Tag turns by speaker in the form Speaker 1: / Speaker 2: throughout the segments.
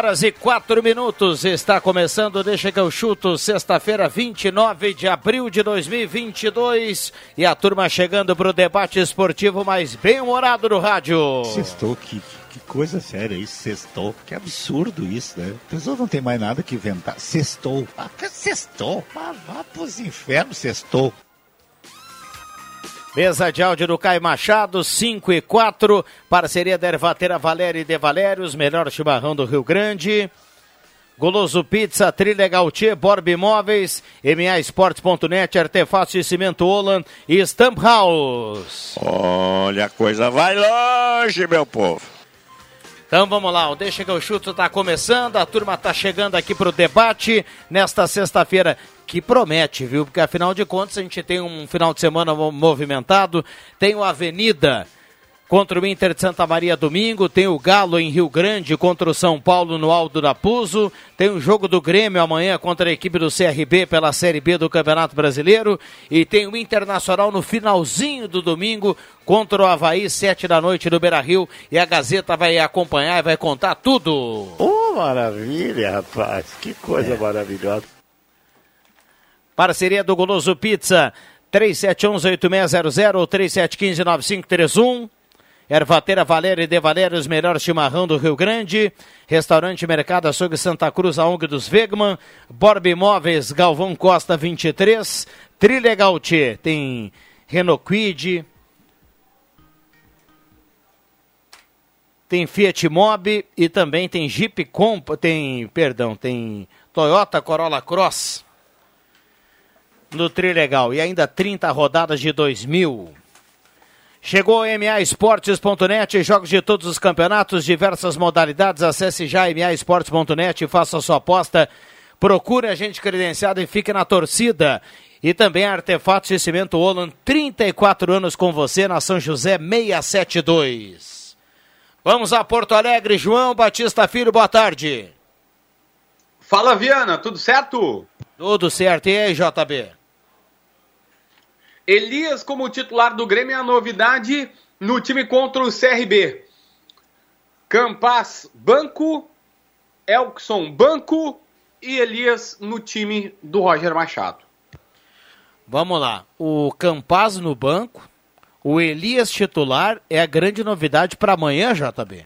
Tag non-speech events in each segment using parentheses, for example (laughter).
Speaker 1: Horas e quatro minutos está começando, deixa que eu chuto, sexta-feira, 29 de abril de 2022 e a turma chegando para o debate esportivo mais bem-humorado do rádio.
Speaker 2: Sextou, que, que coisa séria isso, sextou. Que absurdo isso, né? A pessoa não tem mais nada que inventar. Sextou. Ah, sextou. Vá, vá pros infernos, sextou.
Speaker 1: Mesa de áudio do Caio Machado, 5 e 4. Parceria da Ervatera Valéria e De Valérios, melhor chimarrão do Rio Grande. Goloso Pizza, Trilegal T, Borb Imóveis, MAEsportes.net, Artefatos de Cimento Olan e Stamp House.
Speaker 3: Olha, a coisa vai longe, meu povo.
Speaker 1: Então vamos lá, o Deixa que eu chuto está começando, a turma está chegando aqui para o debate nesta sexta-feira que promete, viu? Porque afinal de contas a gente tem um final de semana movimentado, tem o Avenida contra o Inter de Santa Maria domingo, tem o Galo em Rio Grande contra o São Paulo no Aldo da Puso, tem o jogo do Grêmio amanhã contra a equipe do CRB pela Série B do Campeonato Brasileiro e tem o Internacional no finalzinho do domingo contra o Havaí, sete da noite no Beira-Rio e a Gazeta vai acompanhar e vai contar tudo.
Speaker 2: Oh, maravilha, rapaz, que coisa é. maravilhosa.
Speaker 1: Parceria do Goloso Pizza, 3711-8600 ou 3715-9531. Ervateira Valéria e De Valérios, melhor chimarrão do Rio Grande. Restaurante Mercado Açougue Santa Cruz, a ONG dos Vegman. Borb Imóveis, Galvão Costa 23. Trilegal T, tem Renault Quid. Tem Fiat Mobi e também tem Jeep Compa, tem, perdão, tem Toyota Corolla Cross no Trilegal. E ainda 30 rodadas de 2000. Chegou MAEsportes.net, jogos de todos os campeonatos, diversas modalidades. Acesse já MAEsportes.net e faça a sua aposta. Procure a gente credenciado e fique na torcida. E também Artefatos de Cimento Olan, 34 anos com você na São José 672. Vamos a Porto Alegre, João Batista Filho, boa tarde.
Speaker 4: Fala Viana, tudo certo?
Speaker 1: Tudo certo, e aí JB?
Speaker 4: Elias como titular do Grêmio é a novidade no time contra o CRB. Campas, banco. Elkson, banco. E Elias no time do Roger Machado.
Speaker 1: Vamos lá. O Campas no banco. O Elias titular é a grande novidade para amanhã, JB.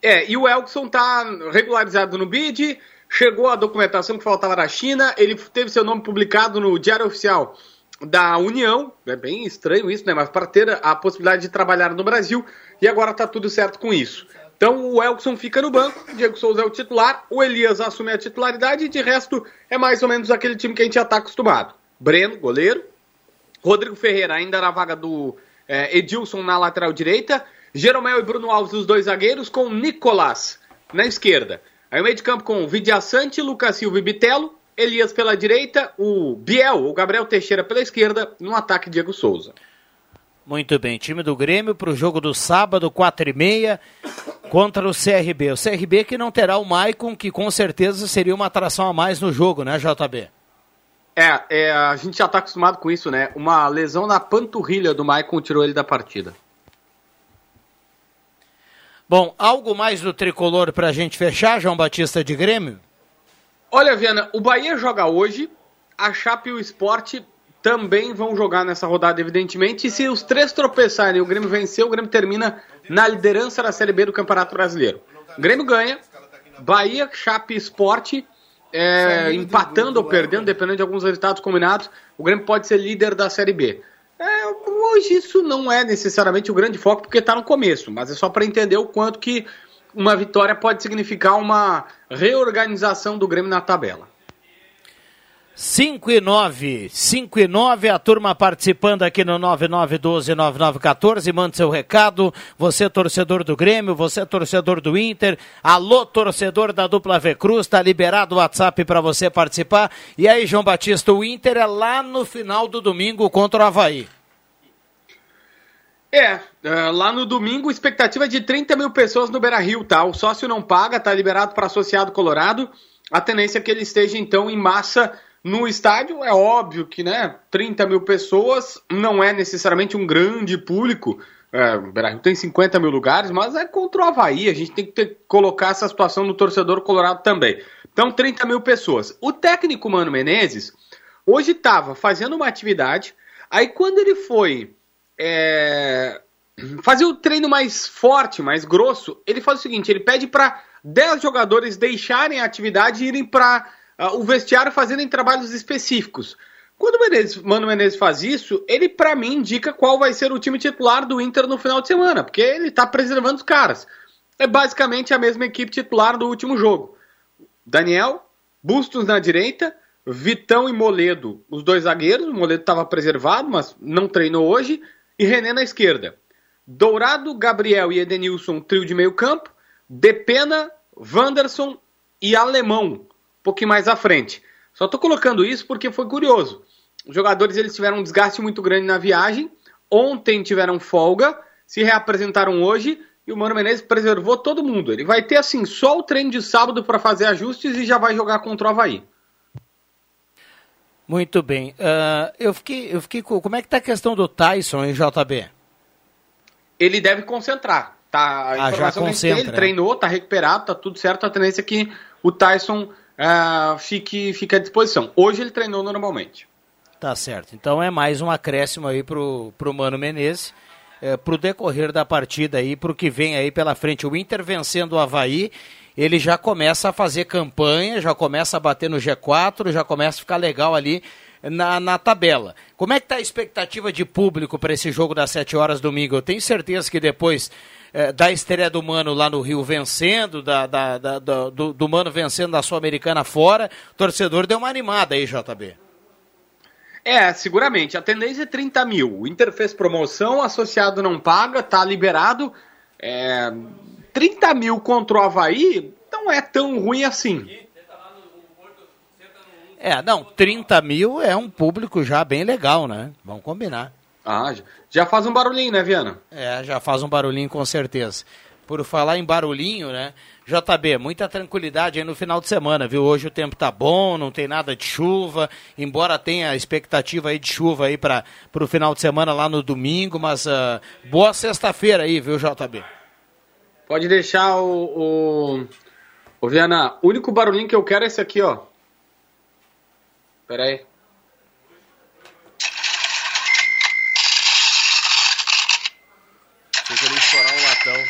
Speaker 4: É, e o Elkson tá regularizado no BID. Chegou a documentação que faltava da China. Ele teve seu nome publicado no Diário Oficial da União, é bem estranho isso, né? Mas para ter a possibilidade de trabalhar no Brasil e agora tá tudo certo com isso. Então o Elkson fica no banco, Diego Souza é o titular, o Elias assume a titularidade e de resto é mais ou menos aquele time que a gente já está acostumado. Breno, goleiro, Rodrigo Ferreira ainda na vaga do é, Edilson na lateral direita, Jeromel e Bruno Alves os dois zagueiros com Nicolas na esquerda. Aí o meio de campo com Vidia Sante, Lucas Silva e Bitelo, Elias pela direita, o Biel, o Gabriel Teixeira pela esquerda, no ataque Diego Souza.
Speaker 1: Muito bem, time do Grêmio para o jogo do sábado, 4 e meia, contra o CRB. O CRB que não terá o Maicon, que com certeza seria uma atração a mais no jogo, né, JB?
Speaker 4: É, é a gente já está acostumado com isso, né? Uma lesão na panturrilha do Maicon tirou ele da partida.
Speaker 1: Bom, algo mais do tricolor para a gente fechar, João Batista de Grêmio?
Speaker 4: Olha, Viana, o Bahia joga hoje, a Chape e o Esporte também vão jogar nessa rodada, evidentemente. E se os três tropeçarem e o Grêmio vencer, o Grêmio termina na liderança da Série B do Campeonato Brasileiro. O Grêmio ganha, Bahia, Chape Esporte, é, empatando ou perdendo, dependendo de alguns resultados combinados, o Grêmio pode ser líder da Série B. É, hoje isso não é necessariamente o grande foco, porque está no começo, mas é só para entender o quanto que uma vitória pode significar uma reorganização do Grêmio na tabela.
Speaker 1: 5 e 9, 5 e 9, a turma participando aqui no 9912-9914, manda seu recado, você torcedor do Grêmio, você torcedor do Inter, alô torcedor da dupla V Cruz, tá liberado o WhatsApp para você participar, e aí João Batista, o Inter é lá no final do domingo contra o Havaí.
Speaker 4: É, é lá no domingo, expectativa de 30 mil pessoas no Beira Rio, tá? O sócio não paga, tá liberado para associado colorado. A tendência é que ele esteja, então, em massa no estádio. É óbvio que, né, 30 mil pessoas não é necessariamente um grande público. É, o Beira Rio tem 50 mil lugares, mas é contra o Havaí. A gente tem que ter, colocar essa situação no torcedor colorado também. Então, 30 mil pessoas. O técnico Mano Menezes hoje estava fazendo uma atividade. Aí, quando ele foi é, fazer o treino mais forte, mais grosso, ele faz o seguinte: ele pede para 10 jogadores deixarem a atividade e irem para uh, o vestiário fazerem trabalhos específicos. Quando o Menezes, Mano Menezes faz isso, ele para mim indica qual vai ser o time titular do Inter no final de semana, porque ele está preservando os caras. É basicamente a mesma equipe titular do último jogo. Daniel, Bustos na direita, Vitão e Moledo, os dois zagueiros. O Moledo estava preservado, mas não treinou hoje e René na esquerda. Dourado, Gabriel e Edenilson, trio de meio campo. Depena, Wanderson e Alemão, um pouquinho mais à frente. Só estou colocando isso porque foi curioso. Os jogadores eles tiveram um desgaste muito grande na viagem. Ontem tiveram folga, se reapresentaram hoje e o Mano Menezes preservou todo mundo. Ele vai ter assim só o treino de sábado para fazer ajustes e já vai jogar contra o Havaí.
Speaker 1: Muito bem. Uh, eu, fiquei, eu fiquei. Como é que está a questão do Tyson em JB?
Speaker 4: Ele deve concentrar. Tá, a
Speaker 1: ah, já concentra,
Speaker 4: ele treinou, está recuperado, está tudo certo. A tendência é que o Tyson uh, fique, fique à disposição. Hoje ele treinou normalmente.
Speaker 1: Tá certo. Então é mais um acréscimo aí pro, pro Mano Menezes. É, pro decorrer da partida aí, pro que vem aí pela frente. O Inter vencendo o Havaí ele já começa a fazer campanha, já começa a bater no G4, já começa a ficar legal ali na, na tabela. Como é que está a expectativa de público para esse jogo das 7 horas domingo? Eu tenho certeza que depois é, da estreia do Mano lá no Rio vencendo, da, da, da do, do, Mano vencendo da Sul-Americana fora, o torcedor deu uma animada aí, JB.
Speaker 4: É, seguramente. A tendência é 30 mil. O Inter fez promoção, associado não paga, tá liberado. É, 30 mil contra o Havaí não é tão ruim assim.
Speaker 1: É, não, 30 mil é um público já bem legal, né? Vamos combinar.
Speaker 4: Ah, já faz um barulhinho, né, Viana?
Speaker 1: É, já faz um barulhinho com certeza. Por falar em barulhinho, né? JB, muita tranquilidade aí no final de semana, viu? Hoje o tempo tá bom, não tem nada de chuva, embora tenha expectativa aí de chuva aí para o final de semana lá no domingo, mas uh, boa sexta-feira aí, viu, JB?
Speaker 4: Pode deixar o, o, o Viana. O único barulhinho que eu quero é esse aqui, ó. Pera aí.
Speaker 1: Que ele estourar um latão.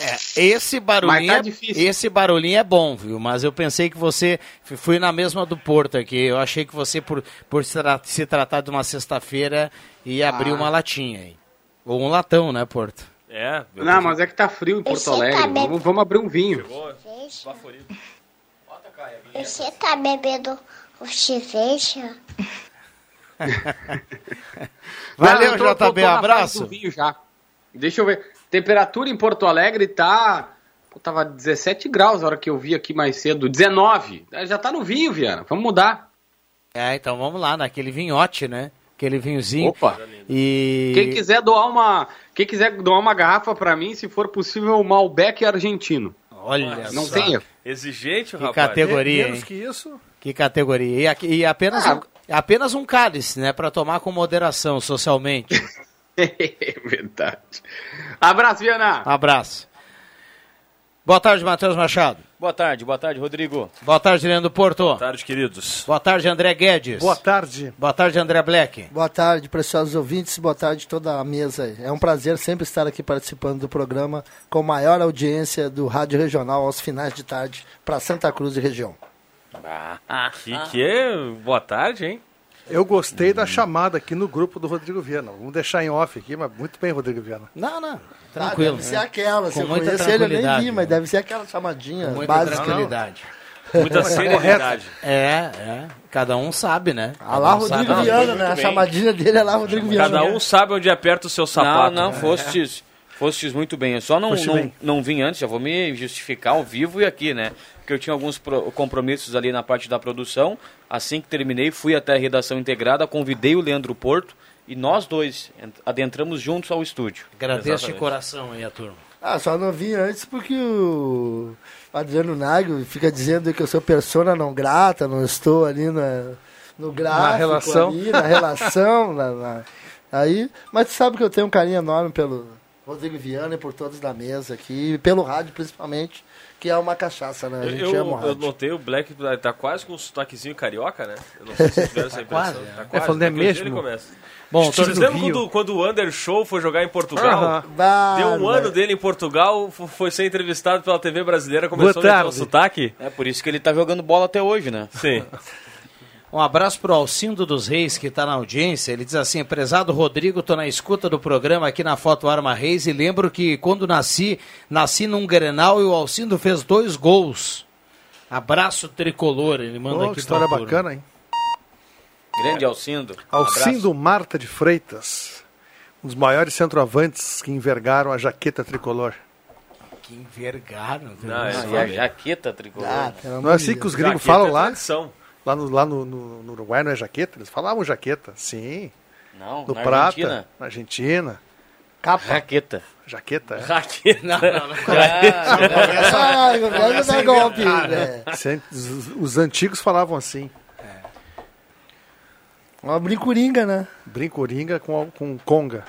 Speaker 1: É, esse barulhinho, tá é, esse barulhinho é bom, viu? Mas eu pensei que você fui na mesma do Porto aqui. Eu achei que você por, por se tratar de uma sexta-feira ia abrir ah. uma latinha aí. Ou um latão, né, Porto?
Speaker 4: É. Não, mas é que tá frio em Porto Alegre. Tá vamos, vamos, abrir um vinho.
Speaker 5: Você tá bebendo o cerveja? (laughs)
Speaker 1: Valeu, Não, tô, JB, tô, abraço.
Speaker 4: Vinho já. Deixa eu ver. Temperatura em Porto Alegre tá. Pô, tava 17 graus na hora que eu vi aqui mais cedo. 19. É, já tá no vinho, Viana. Vamos mudar.
Speaker 1: É, então vamos lá, naquele vinhote, né? Aquele vinhozinho.
Speaker 4: Opa!
Speaker 1: E...
Speaker 4: Quem quiser doar uma quem quiser doar uma garrafa para mim, se for possível, o Malbec argentino.
Speaker 1: Olha,
Speaker 4: não só. tem
Speaker 6: Exigente,
Speaker 1: que
Speaker 6: rapaz.
Speaker 1: categoria,
Speaker 6: Menos que isso.
Speaker 1: Que categoria. E, e apenas, ah. um, apenas um cálice, né? Para tomar com moderação socialmente. (laughs)
Speaker 4: é verdade. Abraço, Viana.
Speaker 1: Abraço. Boa tarde, Matheus Machado.
Speaker 6: Boa tarde, boa tarde, Rodrigo.
Speaker 1: Boa tarde, Leandro Porto.
Speaker 7: Boa tarde, queridos.
Speaker 1: Boa tarde, André Guedes.
Speaker 8: Boa tarde.
Speaker 1: Boa tarde, André Black.
Speaker 9: Boa tarde, preciosos ouvintes. Boa tarde toda a mesa. aí. É um prazer sempre estar aqui participando do programa com maior audiência do Rádio Regional aos finais de tarde para Santa Cruz e região.
Speaker 7: Que que é? Boa tarde, hein?
Speaker 8: Eu gostei da chamada aqui no grupo do Rodrigo Viana. Vamos deixar em off aqui, mas muito bem, Rodrigo Viana.
Speaker 9: Não, não.
Speaker 1: Tranquilo.
Speaker 9: Ah, deve ser aquela.
Speaker 1: Com
Speaker 9: Se eu conheço ele, eu nem vi, mas deve ser aquela chamadinha
Speaker 1: Com muita
Speaker 9: básica.
Speaker 1: tranquilidade. (laughs)
Speaker 7: Muita serenidade.
Speaker 1: É, é. Cada um sabe, né?
Speaker 9: Ah lá,
Speaker 1: Cada um
Speaker 9: Rodrigo
Speaker 1: sabe.
Speaker 9: Viana, né? A chamadinha dele é lá, Rodrigo Viana.
Speaker 7: Cada um sabe onde aperta o seu
Speaker 6: Não,
Speaker 7: sapato.
Speaker 6: não, fostes, fostes muito bem. Eu só não,
Speaker 8: Foste
Speaker 6: não,
Speaker 8: bem.
Speaker 6: não vim antes, já vou me justificar ao vivo e aqui, né? Porque eu tinha alguns pro- compromissos ali na parte da produção. Assim que terminei, fui até a redação integrada, convidei o Leandro Porto e nós dois ent- adentramos juntos ao estúdio.
Speaker 1: Agradeço de coração aí a turma.
Speaker 9: Ah, só não vim antes porque o Adriano Nagel fica dizendo que eu sou persona não grata, não estou ali na, no gráfico,
Speaker 8: relação.
Speaker 9: ali, na relação. na- na- aí, mas tu sabe que eu tenho um carinho enorme pelo Rodrigo Viana e por todos da mesa aqui, pelo rádio principalmente, que é uma cachaça, né? A gente
Speaker 7: Eu,
Speaker 9: ama o
Speaker 7: eu notei o Black tá quase com um sotaquezinho carioca, né? Eu não sei se vocês tiveram essa (laughs) impressão.
Speaker 1: quase,
Speaker 7: Tá
Speaker 8: É, falando, é
Speaker 7: a um dia
Speaker 8: mesmo?
Speaker 7: ele começa.
Speaker 1: Bom,
Speaker 7: Vocês lembram quando, quando o Under Show foi jogar em Portugal? Deu um ano dele em Portugal, foi ser entrevistado pela TV brasileira, começou a meter um
Speaker 8: tarde.
Speaker 7: sotaque.
Speaker 6: É por isso que ele tá jogando bola até hoje, né?
Speaker 7: Sim. (laughs)
Speaker 1: Um abraço pro Alcindo dos Reis, que está na audiência. Ele diz assim: prezado Rodrigo, tô na escuta do programa aqui na Foto Arma Reis e lembro que quando nasci, nasci num Grenal e o Alcindo fez dois gols. Abraço tricolor, ele manda
Speaker 8: Pô,
Speaker 1: aqui
Speaker 8: que história bacana, hein?
Speaker 6: Grande Alcindo.
Speaker 8: Alcindo Marta de Freitas, um dos maiores centroavantes que envergaram a jaqueta tricolor.
Speaker 1: Que envergaram.
Speaker 7: Não, é-
Speaker 6: Ah, e a jaqueta tricolor.
Speaker 9: Ah,
Speaker 8: Não é assim que os gringos
Speaker 7: Jaqueta
Speaker 8: falam
Speaker 7: é
Speaker 8: lá?
Speaker 7: tradição.
Speaker 8: Lá, no, lá no, no- no Uruguai não é jaqueta? Eles falavam jaqueta. Sim.
Speaker 6: Não,
Speaker 8: No
Speaker 6: na
Speaker 8: Prata,
Speaker 6: Argentina.
Speaker 8: na Argentina.
Speaker 9: Capa.
Speaker 6: Jaqueta.
Speaker 8: Jaqueta. é.
Speaker 7: Jaqueta.
Speaker 1: Não, não, não. (laughs)
Speaker 9: Ah,
Speaker 1: Começa a
Speaker 9: dar golpe. né?
Speaker 8: Os, os antigos falavam assim.
Speaker 9: Uma brincuringa, né?
Speaker 8: Brincoringa com, com conga.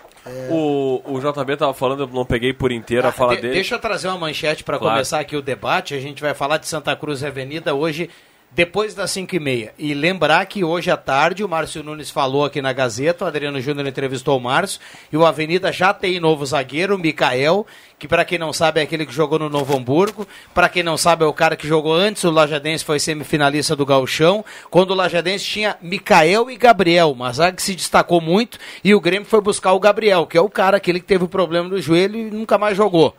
Speaker 7: O, o JB tava falando, eu não peguei por inteiro a fala
Speaker 1: De-
Speaker 7: dele.
Speaker 1: Deixa eu trazer uma manchete para
Speaker 7: Claro.
Speaker 1: começar aqui o debate. A gente vai falar de Santa Cruz Avenida hoje, depois das 5 e meia. E lembrar que hoje à tarde o Márcio Nunes falou aqui na Gazeta, o Adriano Júnior entrevistou o Márcio, e o Avenida já tem novo zagueiro, o Mikael, que para quem não sabe é aquele que jogou no Novo Hamburgo. Para quem não sabe é o cara que jogou antes, o Lajadense foi semifinalista do Gauchão, quando o Lajadense tinha Mikael e Gabriel, uma zaga que se destacou muito, e o Grêmio foi buscar o Gabriel, que é o cara aquele que teve o problema do joelho e nunca mais jogou.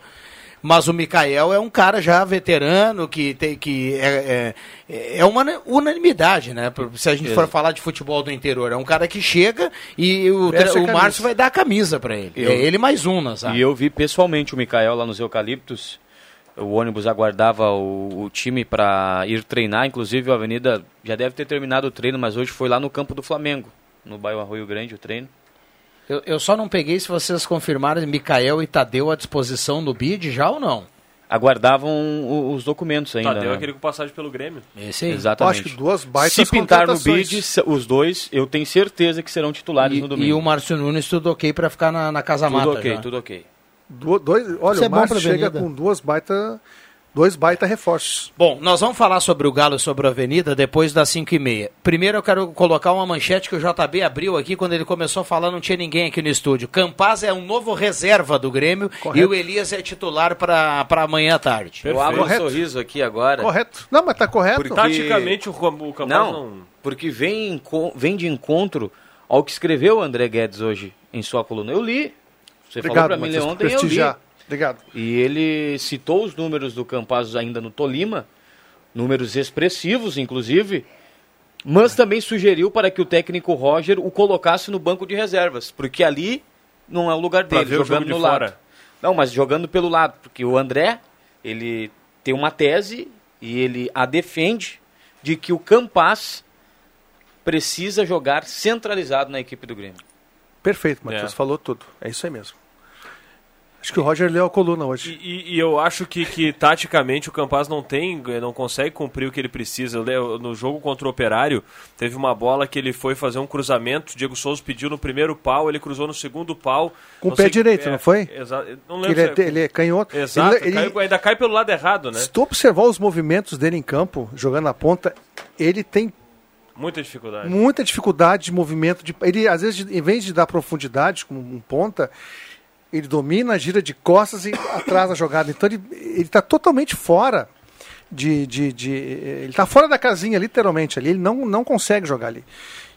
Speaker 1: Mas o Mikael é um cara já veterano, que, tem, que é, é, é uma unanimidade, né? Se a gente for falar de futebol do interior. É um cara que chega e o, o. Márcio vai dar a camisa pra ele.
Speaker 6: Eu-
Speaker 1: É ele mais um, zaga.
Speaker 6: E eu vi pessoalmente o Mikael lá nos Eucaliptos. O ônibus aguardava o, o time para ir treinar. Inclusive, a Avenida já deve ter terminado o treino, mas hoje foi lá no campo do Flamengo, no bairro Arroio Grande, o treino.
Speaker 1: Eu, eu só não peguei se vocês confirmaram Mikael e Tadeu à disposição no BID já ou não.
Speaker 6: Aguardavam o- os documentos ainda.
Speaker 7: Tadeu
Speaker 6: né?
Speaker 7: é aquele com passagem pelo Grêmio.
Speaker 1: Esse aí.
Speaker 8: Eu
Speaker 6: Exatamente.
Speaker 8: acho que duas baitas
Speaker 6: Se pintar no bid, os dois, eu tenho certeza que serão titulares
Speaker 1: E,
Speaker 6: no domingo.
Speaker 1: e o Márcio Nunes tudo ok pra ficar na, na casa
Speaker 6: tudo
Speaker 1: mata.
Speaker 6: ok,
Speaker 1: já.
Speaker 6: tudo ok.
Speaker 8: Du- dois, olha,
Speaker 9: Isso é
Speaker 8: o Márcio chega com duas baita, dois baita reforços.
Speaker 1: Bom, nós vamos falar sobre o Galo e sobre a Avenida depois das 5 e meia. Primeiro eu quero colocar uma manchete que o JB abriu aqui, quando ele começou a falar não tinha ninguém aqui no estúdio. Campaz é um novo reserva do Grêmio
Speaker 8: Correto.
Speaker 1: e o Elias é titular para amanhã à tarde.
Speaker 6: Eu abro
Speaker 8: Correto.
Speaker 6: um sorriso aqui agora.
Speaker 8: Correto. Não, mas tá correto.
Speaker 6: Porque-
Speaker 7: Taticamente, o, o Campaz
Speaker 6: Não,
Speaker 7: não...
Speaker 6: porque vem, vem de encontro ao que escreveu o André Guedes hoje em sua coluna. Eu li. Você falou
Speaker 8: Obrigado,
Speaker 6: para mim ontem, eu li.
Speaker 8: Obrigado.
Speaker 6: E ele citou os números do Campazzo ainda no Tolima, números expressivos, inclusive, mas também sugeriu para que o técnico Roger o colocasse no banco de reservas, porque ali não é o lugar dele,
Speaker 7: ver o
Speaker 6: jogando
Speaker 7: jogo de
Speaker 6: no
Speaker 7: fora.
Speaker 6: lado. Não, mas jogando pelo lado, porque o André, ele tem uma tese e ele a defende de que o Campaz precisa jogar centralizado na equipe do Grêmio.
Speaker 8: Perfeito, Matheus.
Speaker 7: É.
Speaker 8: Falou tudo. É isso aí mesmo. Acho que o Roger leu a coluna hoje.
Speaker 7: E, e eu acho que, que taticamente o Campaz não tem, não consegue cumprir o que ele precisa. Eu No jogo contra o Operário, teve uma bola que ele foi fazer um cruzamento. Diego Souza pediu no primeiro pau, ele cruzou no segundo pau.
Speaker 8: Com o pé
Speaker 7: sei
Speaker 8: direito,
Speaker 7: pé.
Speaker 8: não foi?
Speaker 7: Exato. Não lembro
Speaker 8: ele,
Speaker 7: se
Speaker 8: é, ele é canhoto.
Speaker 7: Exato,
Speaker 8: Ele- ele-
Speaker 7: caiu- ainda cai pelo lado errado, né?
Speaker 8: Se tu observar os movimentos dele em campo, jogando na ponta, ele tem
Speaker 7: Muita dificuldade.
Speaker 8: muita dificuldade de movimento. De, ele, às vezes, de- em vez de dar profundidade como um ponta, ele domina, gira de costas e atrasa a jogada. Então ele está totalmente fora de, de, de- Ele está fora da casinha, literalmente. ali. Ele não, não consegue jogar ali.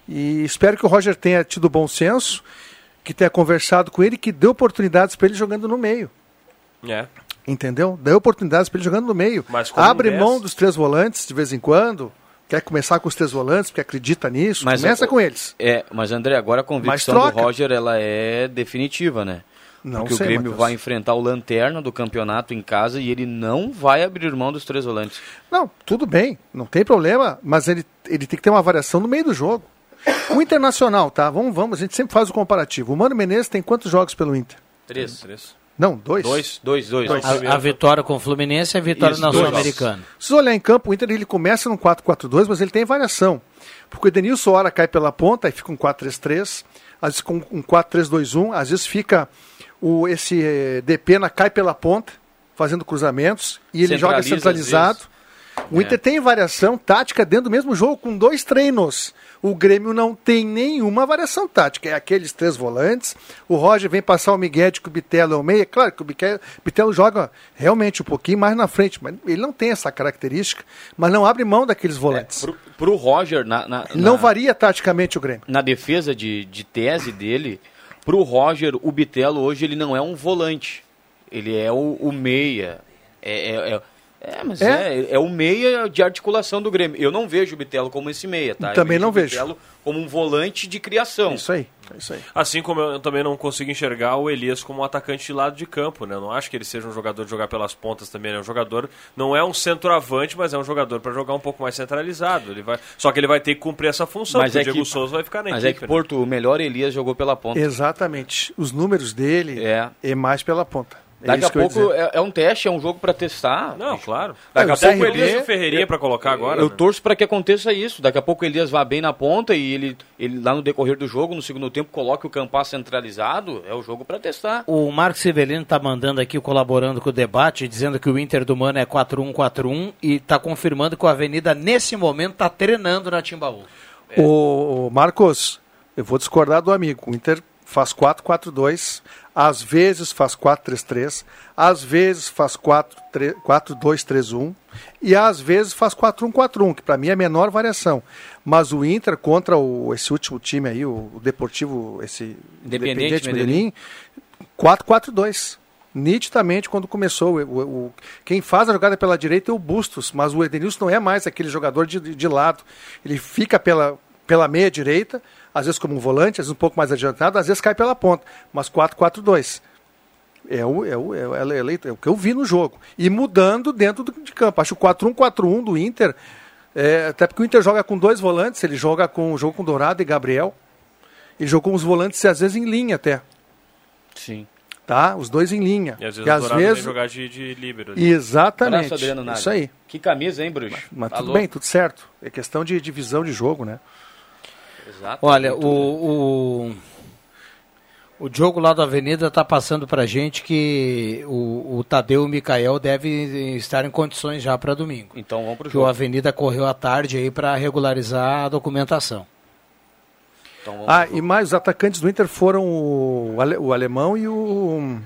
Speaker 8: E espero que o Roger tenha tido bom senso, que tenha conversado com ele, que dê oportunidades para ele jogando no meio.
Speaker 7: É.
Speaker 8: Entendeu? Dê oportunidades para ele jogando no meio.
Speaker 7: Mas
Speaker 8: Abre mão dos três volantes de vez em quando. Quer começar com os três volantes, porque acredita nisso. Começa
Speaker 6: o-
Speaker 8: com eles.
Speaker 6: É, mas André, agora a convicção
Speaker 8: Mas
Speaker 6: do. Roger ela é definitiva, né?
Speaker 8: Não
Speaker 6: Porque
Speaker 8: sei,
Speaker 6: o Grêmio
Speaker 8: Matheus.
Speaker 6: vai enfrentar o Lanterna do campeonato em casa e ele não vai abrir mão dos três volantes.
Speaker 8: Não, tudo bem, não tem problema, mas ele, ele tem que ter uma variação no meio do jogo. O Internacional, tá? Vamos, vamos, a gente sempre faz o comparativo. O Mano Menezes tem quantos jogos pelo Inter?
Speaker 6: Três.
Speaker 8: Não, dois.
Speaker 6: Dois, dois, dois.
Speaker 1: A, a vitória com o Fluminense e a vitória
Speaker 8: Isso,
Speaker 1: na
Speaker 8: dois
Speaker 1: Sul-Americana.
Speaker 8: Se você olhar em campo, o Inter ele começa no 4-4-2, mas ele tem variação. Porque o Edenilson hora cai pela ponta, aí fica um 4-3-3, às vezes com um 4-3-2-1, às vezes fica o, esse eh, Depena cai pela ponta, fazendo cruzamentos, e ele joga
Speaker 6: Centraliza,
Speaker 8: centralizado. O
Speaker 6: É.
Speaker 8: Inter tem variação tática dentro do mesmo jogo, com dois treinos. O Grêmio não tem nenhuma variação tática. É aqueles três volantes. O Roger vem passar o Miguel de que o Bitelo é o meia. Claro que o Bitelo joga realmente um pouquinho mais na frente, mas ele não tem essa característica. Mas não abre mão daqueles volantes.
Speaker 6: Pro, pro Roger, na, na,
Speaker 8: não
Speaker 6: na-
Speaker 8: varia taticamente o Grêmio.
Speaker 6: na defesa de, de tese dele, pro Roger, o Bitelo hoje ele não é um volante. Ele é o, o meia. É, é, é- é, mas
Speaker 8: É?
Speaker 6: é. é, o meia de articulação do Grêmio. Eu não vejo o Bitelo como esse meia, tá? Eu
Speaker 8: Também não
Speaker 6: o
Speaker 8: vejo.
Speaker 6: Bitelo como um volante de criação.
Speaker 8: Isso aí, é isso aí.
Speaker 7: Assim como eu também não consigo enxergar o Elias como um atacante de lado de campo, né? Eu não acho que ele seja um jogador de jogar pelas pontas também, né? Um jogador não é um centroavante, mas é um jogador para jogar um pouco mais centralizado. Ele vai, só que ele vai ter que cumprir essa função,
Speaker 6: Mas é
Speaker 7: o Diego
Speaker 6: que-
Speaker 7: Souza vai ficar na
Speaker 6: Mas é
Speaker 7: equipe.
Speaker 6: que
Speaker 7: né?
Speaker 6: Porto, o melhor Elias jogou pela ponta.
Speaker 8: Exatamente. Os números dele
Speaker 6: É.
Speaker 8: é, mais pela ponta. É
Speaker 6: Daqui
Speaker 8: isso
Speaker 6: a pouco é, é um teste, é um jogo para testar.
Speaker 7: Não, claro.
Speaker 6: Daqui a
Speaker 7: pouco o Elias e o Ferreirinha para colocar agora.
Speaker 6: Eu
Speaker 7: né?
Speaker 6: torço para que aconteça isso. Daqui a pouco o Elias vá bem na ponta e ele, ele lá no decorrer do jogo, no segundo tempo, coloque o Campas centralizado. É o jogo para testar.
Speaker 1: O Marcos Severino está mandando aqui, colaborando com o debate, dizendo que o Inter do Mano é 4-1-4-1 e está confirmando que o Avenida, nesse momento, está treinando na Timbaú.
Speaker 8: O, o Marcos, eu vou discordar do amigo. O Inter faz 4-4-2, às vezes faz 4-3-3, às vezes faz 4-3 4-2-3-1 e às vezes faz 4-1-4-1, que para mim é a menor variação. Mas o Inter contra o, esse último time aí, o, o Deportivo, esse
Speaker 6: Independiente
Speaker 8: Medellín, 4-4-2. Nitidamente, quando começou, o, o- o- quem faz a jogada pela direita é o Bustos, mas o Edenilson não é mais aquele jogador de, de lado. Ele fica pela, pela meia direita, às vezes como um volante, às vezes um pouco mais adiantado, às vezes cai pela ponta, mas 4-4-2. É o, é, o, é, o, é, o- é o que eu vi no jogo. E mudando dentro do, de campo. Acho o 4-1-4-1 do Inter, é, até porque o Inter joga com dois volantes, ele joga com, joga com Dourado e Gabriel. Ele jogou com os volantes, às vezes, em linha até.
Speaker 6: Sim.
Speaker 8: Tá? Os dois em linha.
Speaker 7: E às vezes
Speaker 8: que
Speaker 7: o
Speaker 8: às
Speaker 7: Dourado
Speaker 8: vezes...
Speaker 7: jogar de, de líbero. ali.
Speaker 8: Exatamente.
Speaker 6: Abraço, Adriano Naga.
Speaker 8: Isso aí.
Speaker 6: Que camisa, hein, Bruxo?
Speaker 8: Mas
Speaker 6: Tá
Speaker 8: tudo bem, tudo certo. É questão de divisão de jogo, né?
Speaker 6: Exato.
Speaker 1: Olha, o, o, o Diogo lá da Avenida está passando para gente que o, o Tadeu e o Mikael devem estar em condições já para domingo.
Speaker 6: Então vamos
Speaker 1: Que o
Speaker 6: jogo.
Speaker 1: Avenida correu à tarde aí para regularizar a documentação.
Speaker 6: Então
Speaker 8: Ah,
Speaker 6: pro
Speaker 8: e mais, os atacantes do Inter foram o, ale- o alemão e o.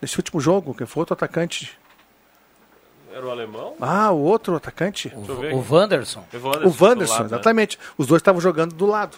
Speaker 8: Nesse último jogo, quem foi outro atacante?
Speaker 7: Era o alemão?
Speaker 8: Ah, o outro atacante?
Speaker 1: O
Speaker 7: aqui.
Speaker 1: Wanderson.
Speaker 7: O
Speaker 8: O
Speaker 7: Wanderson, né?
Speaker 8: exatamente. Os dois estavam jogando do lado.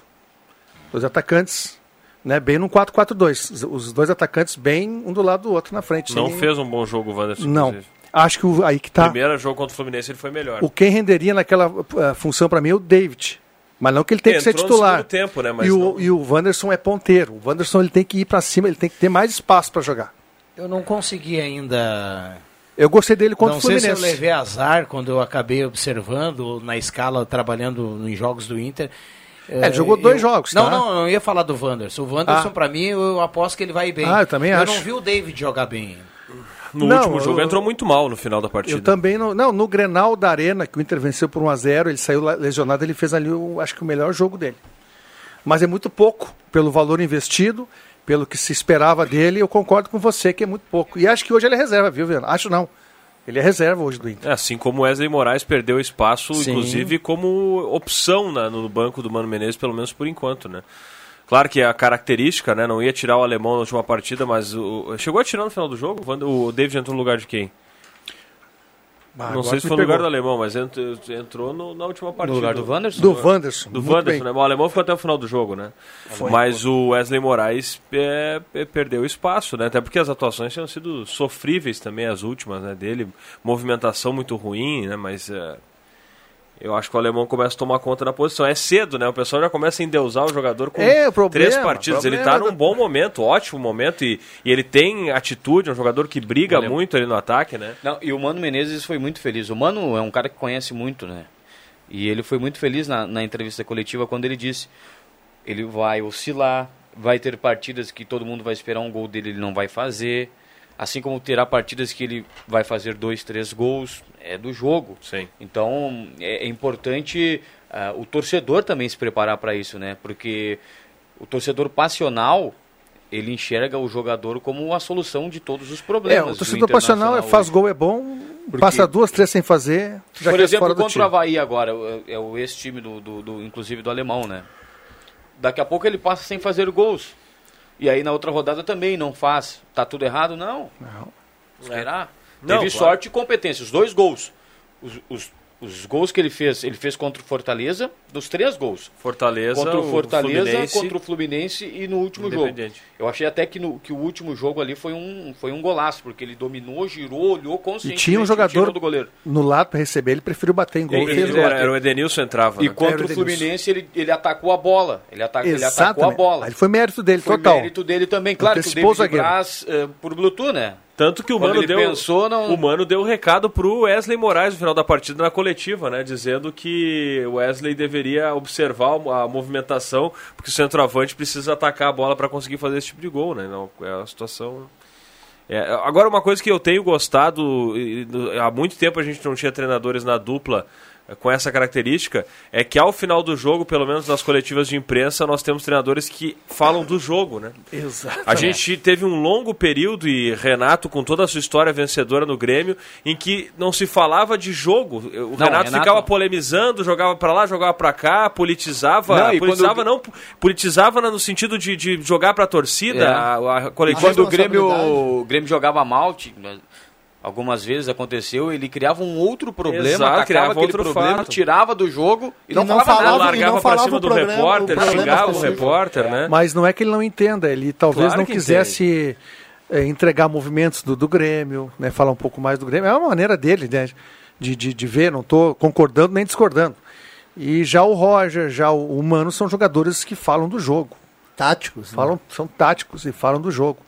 Speaker 8: Dois atacantes, né? Bem no 4-4-2. Os- Os dois atacantes bem um do lado do outro na frente.
Speaker 7: Não fez um bom jogo o Wanderson.
Speaker 8: Não.
Speaker 7: inclusive.
Speaker 8: Acho que o, aí que tá.
Speaker 7: Primeiro jogo contra o Fluminense ele foi melhor.
Speaker 8: O quem renderia naquela eh, função para mim é o David. Mas não que ele tem que ser
Speaker 7: no
Speaker 8: titular.
Speaker 7: segundo tempo, né, mas
Speaker 8: e, o,
Speaker 7: não-
Speaker 8: e o Wanderson é ponteiro. O Wanderson ele tem que ir para cima, ele tem que ter mais espaço para jogar.
Speaker 1: Eu não consegui ainda.
Speaker 8: Eu gostei dele contra
Speaker 1: não
Speaker 8: o
Speaker 1: sei se
Speaker 8: Fluminense.
Speaker 1: eu levei azar quando eu acabei observando na escala, trabalhando em jogos do Inter.
Speaker 8: É, ele jogou dois jogos,
Speaker 1: Não,
Speaker 8: tá?
Speaker 1: não, eu ia falar do Wanderson. O Wanderson,
Speaker 8: Ah.
Speaker 1: pra mim, eu aposto que ele vai bem.
Speaker 8: Ah, eu também acho.
Speaker 1: Eu não vi o David jogar bem.
Speaker 7: No
Speaker 8: Não,
Speaker 7: último jogo
Speaker 8: eu-
Speaker 7: entrou muito mal no final da partida.
Speaker 8: Eu também não. Não, no Grenal da Arena, que o Inter venceu por 1x0, ele saiu lesionado, ele fez ali, o, acho que o melhor jogo dele. Mas é muito pouco, pelo valor investido, pelo que se esperava dele, eu concordo com você que é muito pouco. E acho que hoje ele é reserva, viu, Viana? Acho não. Ele é reserva hoje do Inter.
Speaker 7: É, assim como Wesley Moraes perdeu espaço,
Speaker 8: Sim.
Speaker 7: inclusive como opção na- no banco do Mano Menezes, pelo menos por enquanto, né? Claro que a característica, né? Não ia tirar o alemão na última partida, mas o, chegou a tirar no final do jogo? O David entrou no lugar de quem?
Speaker 8: Ah,
Speaker 7: não sei se foi no lugar do alemão, mas entrou, entrou no- na última partida.
Speaker 6: lugar do Wanderson?
Speaker 8: Do Wanderson,
Speaker 7: Do Wanderson, né? O alemão ficou até o final do jogo, né?
Speaker 8: Foi.
Speaker 7: mas o Wesley Moraes é, é, perdeu espaço, né? Até porque as atuações tinham sido sofríveis também, as últimas, né? Dele, movimentação muito ruim, né? Mas é, eu acho que o alemão começa a tomar conta da posição. É cedo, né? O pessoal já começa a endeusar o jogador com
Speaker 8: É, problema,
Speaker 7: três partidas. Ele
Speaker 8: problema
Speaker 7: tá num
Speaker 8: da-
Speaker 7: bom momento, ótimo momento, e, e ele tem atitude, é um jogador que briga
Speaker 6: Alemão.
Speaker 7: muito ali no ataque, né?
Speaker 6: Não, e o Mano Menezes foi muito feliz. O Mano é um cara que conhece muito, né? E ele foi muito feliz na, na entrevista coletiva quando ele disse: ele vai oscilar, vai ter partidas que todo mundo vai esperar um gol dele, ele não vai fazer. Assim como terá partidas que ele vai fazer dois, três gols, é do jogo.
Speaker 7: Sim.
Speaker 6: Então é, é importante ah, o torcedor também se preparar para isso, né? Porque o torcedor passional ele enxerga o jogador como a solução de todos os
Speaker 8: É,
Speaker 6: problemas.
Speaker 8: o
Speaker 6: do
Speaker 8: torcedor passional é, faz gol é bom,
Speaker 6: Porque-
Speaker 8: passa duas, três sem fazer, já
Speaker 6: Por exemplo,
Speaker 8: fora do
Speaker 6: contra o Havaí agora, é- é o ex-time do, do, do- inclusive do alemão, né? Daqui a pouco ele passa sem fazer gols. E aí na outra rodada também não faz. Tá tudo errado? Não.
Speaker 8: Não.
Speaker 6: Esperar.
Speaker 7: Não,
Speaker 6: Teve
Speaker 7: claro.
Speaker 6: sorte e competência. Os dois gols. Os, os, os gols que ele fez, ele fez contra o Fortaleza, dos três gols.
Speaker 7: Fortaleza,
Speaker 6: Contra o Fortaleza,
Speaker 7: Fluminense.
Speaker 6: contra o Fluminense e no último jogo.
Speaker 7: Independente.
Speaker 6: Eu achei até que, no, que o último jogo ali foi um, foi um golaço, porque ele dominou, girou, olhou
Speaker 8: E
Speaker 6: conscientemente
Speaker 8: tinha um jogador
Speaker 6: do goleiro.
Speaker 8: no lado para receber, ele preferiu bater em gol.
Speaker 7: Ele-
Speaker 8: e fez
Speaker 7: ele era, era o Edenilson entrava.
Speaker 6: E
Speaker 7: né?
Speaker 6: contra
Speaker 8: Era
Speaker 6: o
Speaker 8: o.
Speaker 6: Fluminense ele, ele atacou a bola. Ele, ataca, ele atacou a bola.
Speaker 8: Aí Foi mérito dele,
Speaker 6: Foi
Speaker 8: total.
Speaker 6: mérito dele também. Claro que o
Speaker 8: o
Speaker 6: David
Speaker 8: zagueiro.
Speaker 6: Braz, eh, por Bluetooth, né?
Speaker 7: Tanto que o
Speaker 6: Quando
Speaker 7: Mano deu
Speaker 6: pensou, não-
Speaker 7: o Mano deu o recado pro Wesley Moraes no final da partida na coletiva, né, dizendo que o Wesley deveria observar a movimentação, porque o centroavante precisa atacar a bola para conseguir fazer esse tipo de gol, né? Não, é a situação É, agora, uma coisa que eu tenho gostado, e, do- há muito tempo a gente não tinha treinadores na dupla com essa característica, é que ao final do jogo, pelo menos nas coletivas de imprensa, nós temos treinadores que falam do jogo, né?
Speaker 8: Exato.
Speaker 7: A gente teve um longo período, e Renato, com toda a sua história vencedora no Grêmio, em que não se falava de jogo. O Renato,
Speaker 6: Renato-
Speaker 7: ficava polemizando, jogava pra lá, jogava pra cá, politizava.
Speaker 6: Não,
Speaker 7: politizava
Speaker 6: quando-
Speaker 7: não, politizava no sentido de, de jogar pra torcida,
Speaker 6: É.
Speaker 7: a, a
Speaker 6: E
Speaker 7: coletiva.
Speaker 6: quando o Grêmio, o Grêmio jogava mal, né, algumas vezes aconteceu, ele criava um outro problema,
Speaker 7: Exato,
Speaker 6: atacava
Speaker 7: criava
Speaker 6: aquele
Speaker 7: outro
Speaker 6: problema,
Speaker 7: fato.
Speaker 6: tirava do jogo e,
Speaker 9: E
Speaker 6: não,
Speaker 9: não
Speaker 6: falava,
Speaker 9: falava-
Speaker 6: nada.
Speaker 7: largava
Speaker 9: não
Speaker 7: pra
Speaker 9: falava
Speaker 7: cima do
Speaker 9: problema-
Speaker 7: repórter,
Speaker 9: o
Speaker 7: xingava o repórter, né?
Speaker 8: Mas não é que ele não entenda, ele talvez
Speaker 7: Claro
Speaker 8: não quisesse eh, entregar movimentos do, do Grêmio, né, falar um pouco mais do Grêmio. É uma maneira dele né, de, de, de ver, não estou concordando nem discordando. E já o Roger, já o, Mano são jogadores que falam do jogo.
Speaker 9: Táticos. né?
Speaker 8: Falam, são táticos e falam do jogo.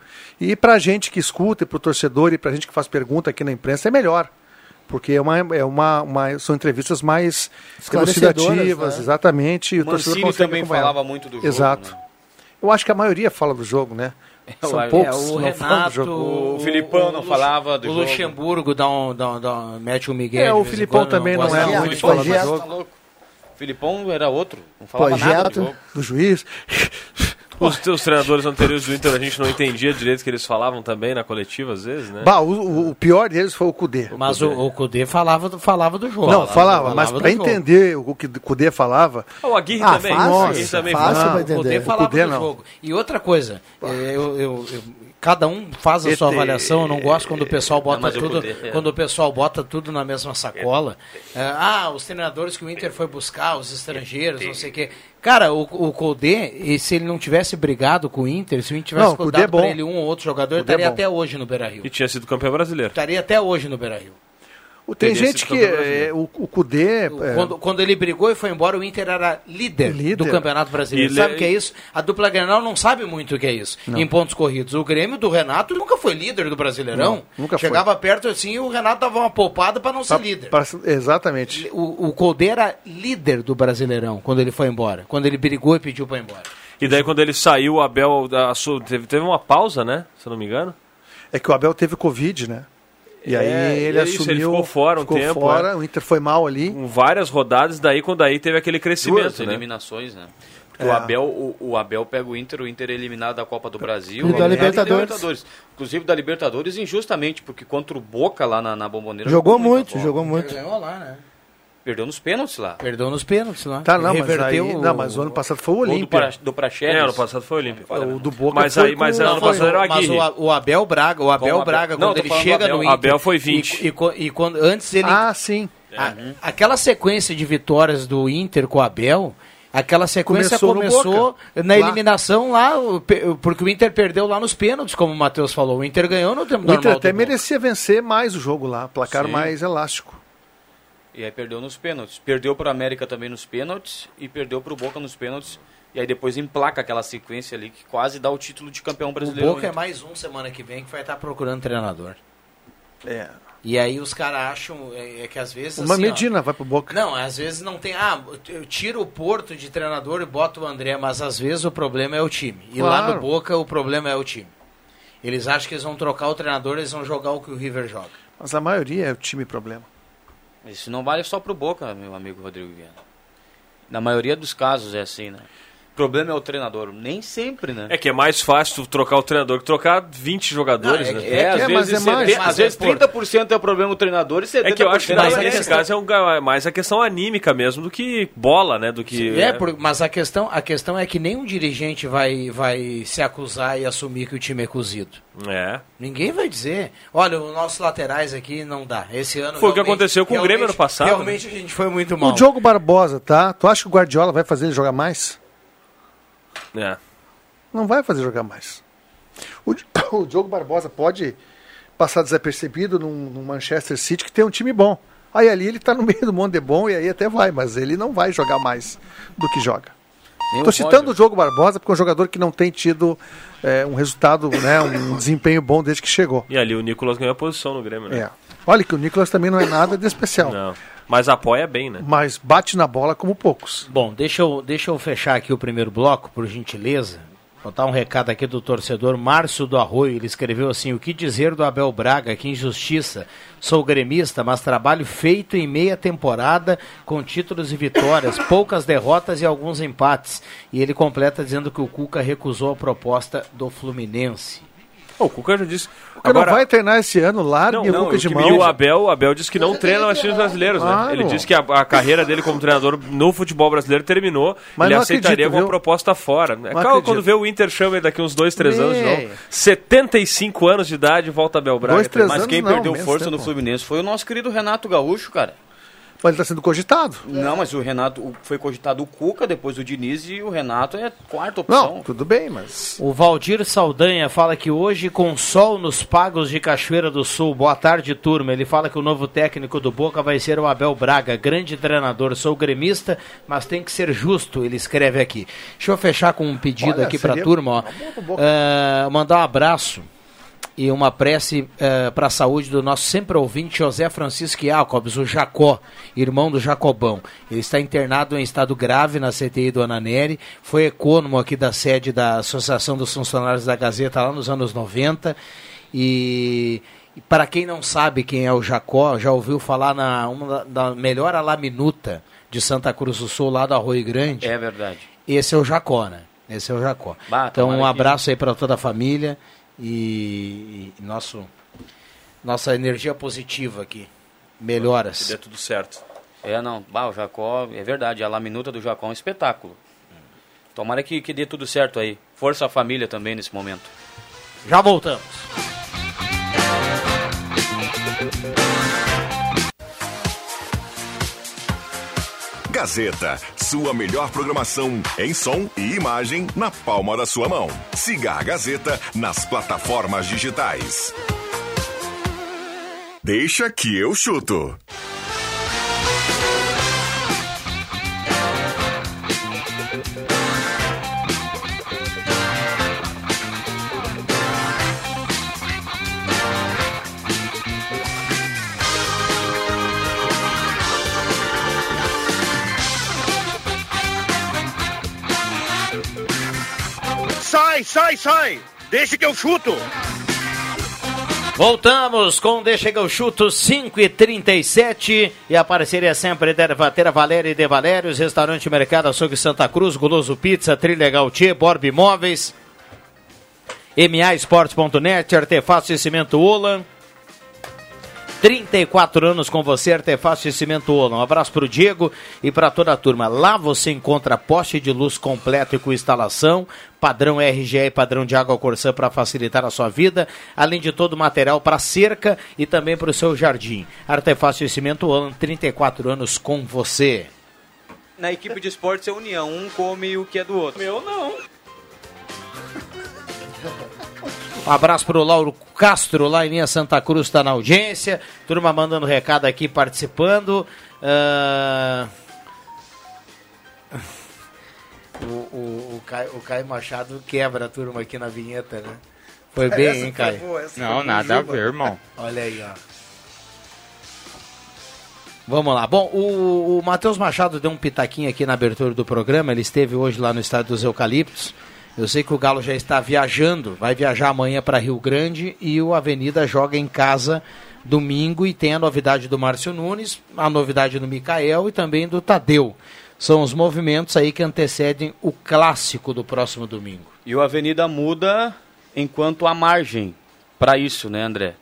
Speaker 8: E pra gente que escuta, e pro torcedor, e pra gente que faz pergunta aqui na imprensa, é melhor. Porque é uma, é uma, uma- são entrevistas mais elucidativas,
Speaker 9: né?
Speaker 8: exatamente. E o torcedor
Speaker 6: Mancini também
Speaker 8: acompanhar.
Speaker 6: falava muito do jogo.
Speaker 8: Exato.
Speaker 6: né?
Speaker 8: Eu acho que a maioria fala do jogo, né? São
Speaker 6: É,
Speaker 8: poucos
Speaker 1: o
Speaker 8: que não falam do
Speaker 1: Renato,
Speaker 8: jogo.
Speaker 6: O Filipão não falava do
Speaker 1: o
Speaker 6: jogo.
Speaker 1: Luxemburgo dá um, dá um, dá um- mete o Miguel.
Speaker 8: É, o Filipão
Speaker 1: quando,
Speaker 8: também não
Speaker 1: gosta
Speaker 8: é
Speaker 9: muito
Speaker 8: falar do jogo.
Speaker 6: Tá louco. O Filipão era outro, não falava nada do jogo.
Speaker 8: Do juiz. (laughs)
Speaker 7: Os teus treinadores anteriores do Inter, a gente não entendia direito o que eles falavam também na coletiva, às vezes, né?
Speaker 8: Bah, o, o- o pior deles foi o Cudê.
Speaker 1: Mas o, o Cudê falava, do- falava do jogo.
Speaker 8: Não, falava, mas
Speaker 1: do
Speaker 8: pra
Speaker 1: jogo.
Speaker 8: entender o que o Cudê falava,
Speaker 7: Ah, o Aguirre
Speaker 9: Ah,
Speaker 7: também.
Speaker 9: fácil,
Speaker 7: o Aguirre também
Speaker 9: fácil
Speaker 7: falava.
Speaker 9: pra
Speaker 1: O Cudê
Speaker 9: entender.
Speaker 1: falava
Speaker 8: Cudê
Speaker 1: do
Speaker 8: não.
Speaker 1: jogo. E outra coisa, é, eu, eu- eu- cada um faz a sua avaliação. Eu não gosto quando o pessoal bota
Speaker 6: mas o
Speaker 1: tudo,
Speaker 6: Cudê, é.
Speaker 1: quando o pessoal bota tudo na mesma sacola. É, ah, os treinadores que o Inter foi buscar, os estrangeiros, não sei o quê. Cara, o, o Cudê, e se ele não tivesse brigado com o Inter, se o Inter tivesse
Speaker 8: Não, é
Speaker 1: dado pra
Speaker 8: bom.
Speaker 1: ele um ou outro jogador, ele
Speaker 8: Cudê é
Speaker 1: estaria
Speaker 8: bom.
Speaker 1: até hoje no Beira-Rio.
Speaker 7: E tinha sido campeão brasileiro.
Speaker 1: Estaria até hoje no Beira-Rio.
Speaker 8: Tem gente que é, o, o Cudê. é,
Speaker 1: Quando, quando ele brigou e foi embora, o Inter era líder,
Speaker 8: Líder.
Speaker 1: do Campeonato Brasileiro.
Speaker 7: E
Speaker 1: sabe o que é isso? A dupla Grenal não sabe muito o que é isso, em pontos corridos. O Grêmio do Renato nunca foi líder do Brasileirão.
Speaker 8: Não, nunca foi.
Speaker 1: Chegava perto assim e o Renato dava uma poupada para não ser
Speaker 8: pra-
Speaker 1: líder.
Speaker 8: pra- exatamente.
Speaker 1: O, o Colde era líder do Brasileirão quando ele foi embora. Quando ele brigou e pediu para ir embora.
Speaker 7: E daí quando ele saiu, o Abel da- su- teve, teve uma pausa, né? Se eu não me engano.
Speaker 8: É que o Abel teve Covid, né? E aí
Speaker 7: É,
Speaker 8: ele
Speaker 7: é isso,
Speaker 8: assumiu.
Speaker 7: ele ficou fora um
Speaker 8: ficou
Speaker 7: tempo,
Speaker 8: fora,
Speaker 7: é.
Speaker 8: o Inter foi mal ali.
Speaker 7: Com várias rodadas, daí quando aí teve aquele crescimento,
Speaker 6: Duas
Speaker 7: né?
Speaker 6: eliminações, né? Porque
Speaker 8: É.
Speaker 6: o, Abel, o, o Abel pega o Inter, o Inter é eliminado da Copa do Brasil.
Speaker 9: E da
Speaker 6: é
Speaker 9: Libertadores.
Speaker 6: Inclusive da Libertadores, injustamente, porque contra o Boca lá na, na Bomboneira.
Speaker 9: Jogou muito, jogou muito.
Speaker 1: Ganhou lá, né?
Speaker 6: Perdeu nos pênaltis lá.
Speaker 1: Perdeu nos pênaltis lá.
Speaker 8: Tá, não, mas, aí,
Speaker 1: o-
Speaker 8: não, mas o ano passado foi o
Speaker 6: Gol do,
Speaker 8: Olímpia.
Speaker 6: pra, do Praxedes.
Speaker 7: É, ano passado foi o Olímpico.
Speaker 8: O do Boca
Speaker 7: Mas
Speaker 8: foi
Speaker 7: aí, mas
Speaker 8: com-
Speaker 7: ano
Speaker 8: foi-
Speaker 7: passado era o
Speaker 1: Mas
Speaker 7: Aguirre.
Speaker 1: o, A- o Abel Braga, o Abel
Speaker 6: o.
Speaker 1: Braga,
Speaker 6: Não,
Speaker 1: quando ele chega
Speaker 6: Abel.
Speaker 1: no Inter...
Speaker 7: Abel foi 20.
Speaker 1: E, e e quando, antes ele...
Speaker 8: Ah, sim.
Speaker 1: a- aquela sequência de vitórias do Inter com o Abel... Aquela sequência
Speaker 8: Começou
Speaker 1: começou, na
Speaker 8: Lá.
Speaker 1: eliminação lá, o porque o Inter perdeu lá nos pênaltis, como o Matheus falou. O Inter ganhou no tempo
Speaker 8: O Inter
Speaker 1: normal.
Speaker 8: até
Speaker 1: do Boca.
Speaker 8: merecia vencer mais o jogo lá, placar
Speaker 6: Sim.
Speaker 8: mais elástico.
Speaker 6: E aí perdeu nos pênaltis. Perdeu para América também nos pênaltis e perdeu para o Boca nos pênaltis. E aí depois emplaca aquela sequência ali que quase dá o título de campeão
Speaker 1: O
Speaker 6: brasileiro.
Speaker 1: Boca é mais um semana que vem que vai estar procurando treinador.
Speaker 8: É.
Speaker 1: E aí os caras acham é, é que às vezes.
Speaker 8: Uma
Speaker 1: assim, ó,
Speaker 8: Medina vai pro Boca.
Speaker 1: Não, às vezes não tem. Ah, eu tiro o Porto de treinador e boto o André, mas às vezes o problema é o time. E lá
Speaker 8: Claro.
Speaker 1: no Boca o problema é o time. Eles acham que eles vão trocar o treinador, eles vão jogar o que o River joga.
Speaker 8: Mas a maioria é o time problema.
Speaker 6: Isso não vale só pro Boca, meu amigo Rodrigo Viana. Na maioria dos casos é assim, né? O problema é o treinador. Nem sempre, né?
Speaker 7: É que é mais fácil trocar o treinador que trocar 20 jogadores,
Speaker 1: Não, é
Speaker 7: né?
Speaker 1: que-
Speaker 6: É, às
Speaker 8: é, mas
Speaker 6: vezes,
Speaker 8: é mais.
Speaker 6: 70,
Speaker 1: Mas
Speaker 6: às vezes
Speaker 1: é por-
Speaker 6: 30% é o problema do treinador e 70%
Speaker 7: É que eu acho que
Speaker 1: Mas
Speaker 7: nesse,
Speaker 1: questão-
Speaker 7: caso é um, ga- mais a questão anímica mesmo do que bola, né? Do que.
Speaker 1: É, por- mas a questão, a questão é que nenhum dirigente vai, vai se acusar e assumir que o time é cozido.
Speaker 7: É.
Speaker 1: Ninguém vai dizer, olha, os nossos laterais aqui não dá. Esse ano
Speaker 7: Foi o que aconteceu com o Grêmio ano passado, né?
Speaker 1: Realmente a gente foi muito mal.
Speaker 8: O Diogo Barbosa, tá? Tu acha que o Guardiola vai fazer ele jogar mais?
Speaker 7: É.
Speaker 8: Não vai fazer jogar mais. O, (coughs) o Diogo Barbosa pode passar desapercebido num, num Manchester City que tem um time bom. Aí ali ele tá no meio do mundo de bom e aí até vai, mas ele não vai jogar mais do que joga.
Speaker 6: O
Speaker 8: citando o Diogo Barbosa porque é um jogador que não tem tido é, um resultado, né, um (coughs) desempenho bom desde que chegou.
Speaker 7: E ali o Nicolas ganhou a posição no Grêmio, né?
Speaker 8: É. Olha que o Nicolas também não é nada de especial,
Speaker 7: Não. Mas apoia bem, né?
Speaker 8: mas bate na bola como poucos.
Speaker 1: Bom, deixa eu, deixa eu fechar aqui o primeiro bloco, por gentileza. Botar um recado aqui do torcedor Márcio do Arroio. Ele escreveu assim: O que dizer do Abel Braga? Que injustiça. Sou gremista, mas trabalho feito em meia temporada com títulos e vitórias, poucas derrotas e alguns empates. E ele completa dizendo que o Cuca recusou a proposta do Fluminense.
Speaker 7: O Cuca já disse.
Speaker 8: Porque não vai treinar esse ano, largue
Speaker 7: Não,
Speaker 8: o
Speaker 7: não,
Speaker 8: Cuca
Speaker 7: e
Speaker 8: de
Speaker 7: o que-
Speaker 8: mão.
Speaker 7: E o Abel, o Abel disse que não treina mais times brasileiros, né? Ele disse que a, a carreira dele como treinador no futebol brasileiro terminou.
Speaker 8: Mas
Speaker 7: ele
Speaker 8: não
Speaker 7: aceitaria
Speaker 8: acredito,
Speaker 7: alguma
Speaker 8: viu?
Speaker 7: proposta fora. É claro,
Speaker 8: acredito.
Speaker 7: quando vê o Inter chama ele daqui uns dois, três anos de
Speaker 8: Bem.
Speaker 7: novo. 75 anos de idade, volta Abel Braga.
Speaker 8: Dois, três
Speaker 6: Mas
Speaker 8: anos
Speaker 6: quem
Speaker 8: não,
Speaker 6: perdeu força
Speaker 8: tempo.
Speaker 6: no Fluminense foi o nosso querido Renato Gaúcho, cara.
Speaker 8: Mas ele está sendo cogitado.
Speaker 6: Não, mas o Renato o- foi cogitado o Cuca, depois o Diniz e o Renato é quarta opção.
Speaker 8: Não, tudo bem, mas.
Speaker 1: O Valdir Saldanha fala que hoje, com sol nos pagos de Cachoeira do Sul, boa tarde, turma. Ele fala que o novo técnico do Boca vai ser o Abel Braga, grande treinador. Sou gremista, mas tem que ser justo, ele escreve aqui. Deixa eu fechar com um pedido
Speaker 8: Olha,
Speaker 1: aqui para a
Speaker 8: seria
Speaker 1: turma. Ó.
Speaker 8: uma boa pro Boca.
Speaker 1: Ah, mandar um abraço e uma prece para a saúde do nosso sempre ouvinte José Francisco Jacobs, o Jacó, irmão do Jacobão. Ele está internado em estado grave na CTI do Ananeri, foi ecônomo aqui da sede da Associação dos Funcionários da Gazeta lá nos anos 90 e... Para quem não sabe quem é o Jacó, já ouviu falar na uma da, melhor alaminuta de Santa Cruz do Sul, lá do Arroio Grande?
Speaker 6: É verdade.
Speaker 1: Esse é o Jacó, né? Esse é o Jacó.
Speaker 6: Bah,
Speaker 1: então, um abraço aí para toda a família e, e nosso, nossa energia positiva aqui.
Speaker 7: Que
Speaker 1: Melhoras.
Speaker 7: dê tudo certo.
Speaker 6: É, não. Bah, o Jacó, é verdade, a laminuta do Jacó é um espetáculo. Tomara que, que dê tudo certo aí. Força a família também nesse momento.
Speaker 1: Já voltamos.
Speaker 10: Gazeta, sua melhor programação em som e imagem na palma da sua mão. Siga a Gazeta nas plataformas digitais. Deixa que eu chuto.
Speaker 11: Sai, sai, sai! Deixa que eu chuto!
Speaker 1: Voltamos com Deixa que eu chuto 5 e 37 e a parceria sempre da Ervatera Valéria e De Valérios, Restaurante Mercado Açougue Santa Cruz, Guloso Pizza, Trilha Gautier, Borb Imóveis, MAEsportes.net, Artefatos e Cimento Ola. 34 anos com você, Artefatos e Cimento Ola. Um abraço pro Diego e para toda a turma. Lá você encontra poste de luz completo e com instalação, padrão RGE e padrão de água Corsã para facilitar a sua vida, além de todo o material para cerca e também para o seu jardim. Artefatos e Cimento Ola, 34 anos com você.
Speaker 6: Na equipe de esportes é união, um come o que é do outro.
Speaker 7: Meu não. (laughs)
Speaker 1: Um abraço pro Lauro Castro, lá em linha Santa Cruz, está na audiência. Turma mandando recado aqui, participando. Ah, O, o, o, Caio, o Caio Machado quebra a turma aqui na vinheta, né? Foi bem,
Speaker 9: Essa
Speaker 1: hein, Caio?
Speaker 9: boa,
Speaker 12: Não, nada a ver, irmão. (laughs)
Speaker 1: Olha aí, ó. Vamos lá. Bom, o, o Matheus Machado deu um pitaquinho aqui na abertura do programa. Ele esteve hoje lá no estádio dos Eucaliptos. Eu sei que o Galo já está viajando, vai viajar amanhã para Rio Grande e o Avenida joga em casa domingo e tem a novidade do Márcio Nunes, a novidade do Mikael e também do Tadeu. São os movimentos aí que antecedem o clássico do próximo domingo.
Speaker 6: E o Avenida muda enquanto há margem para isso, né, André?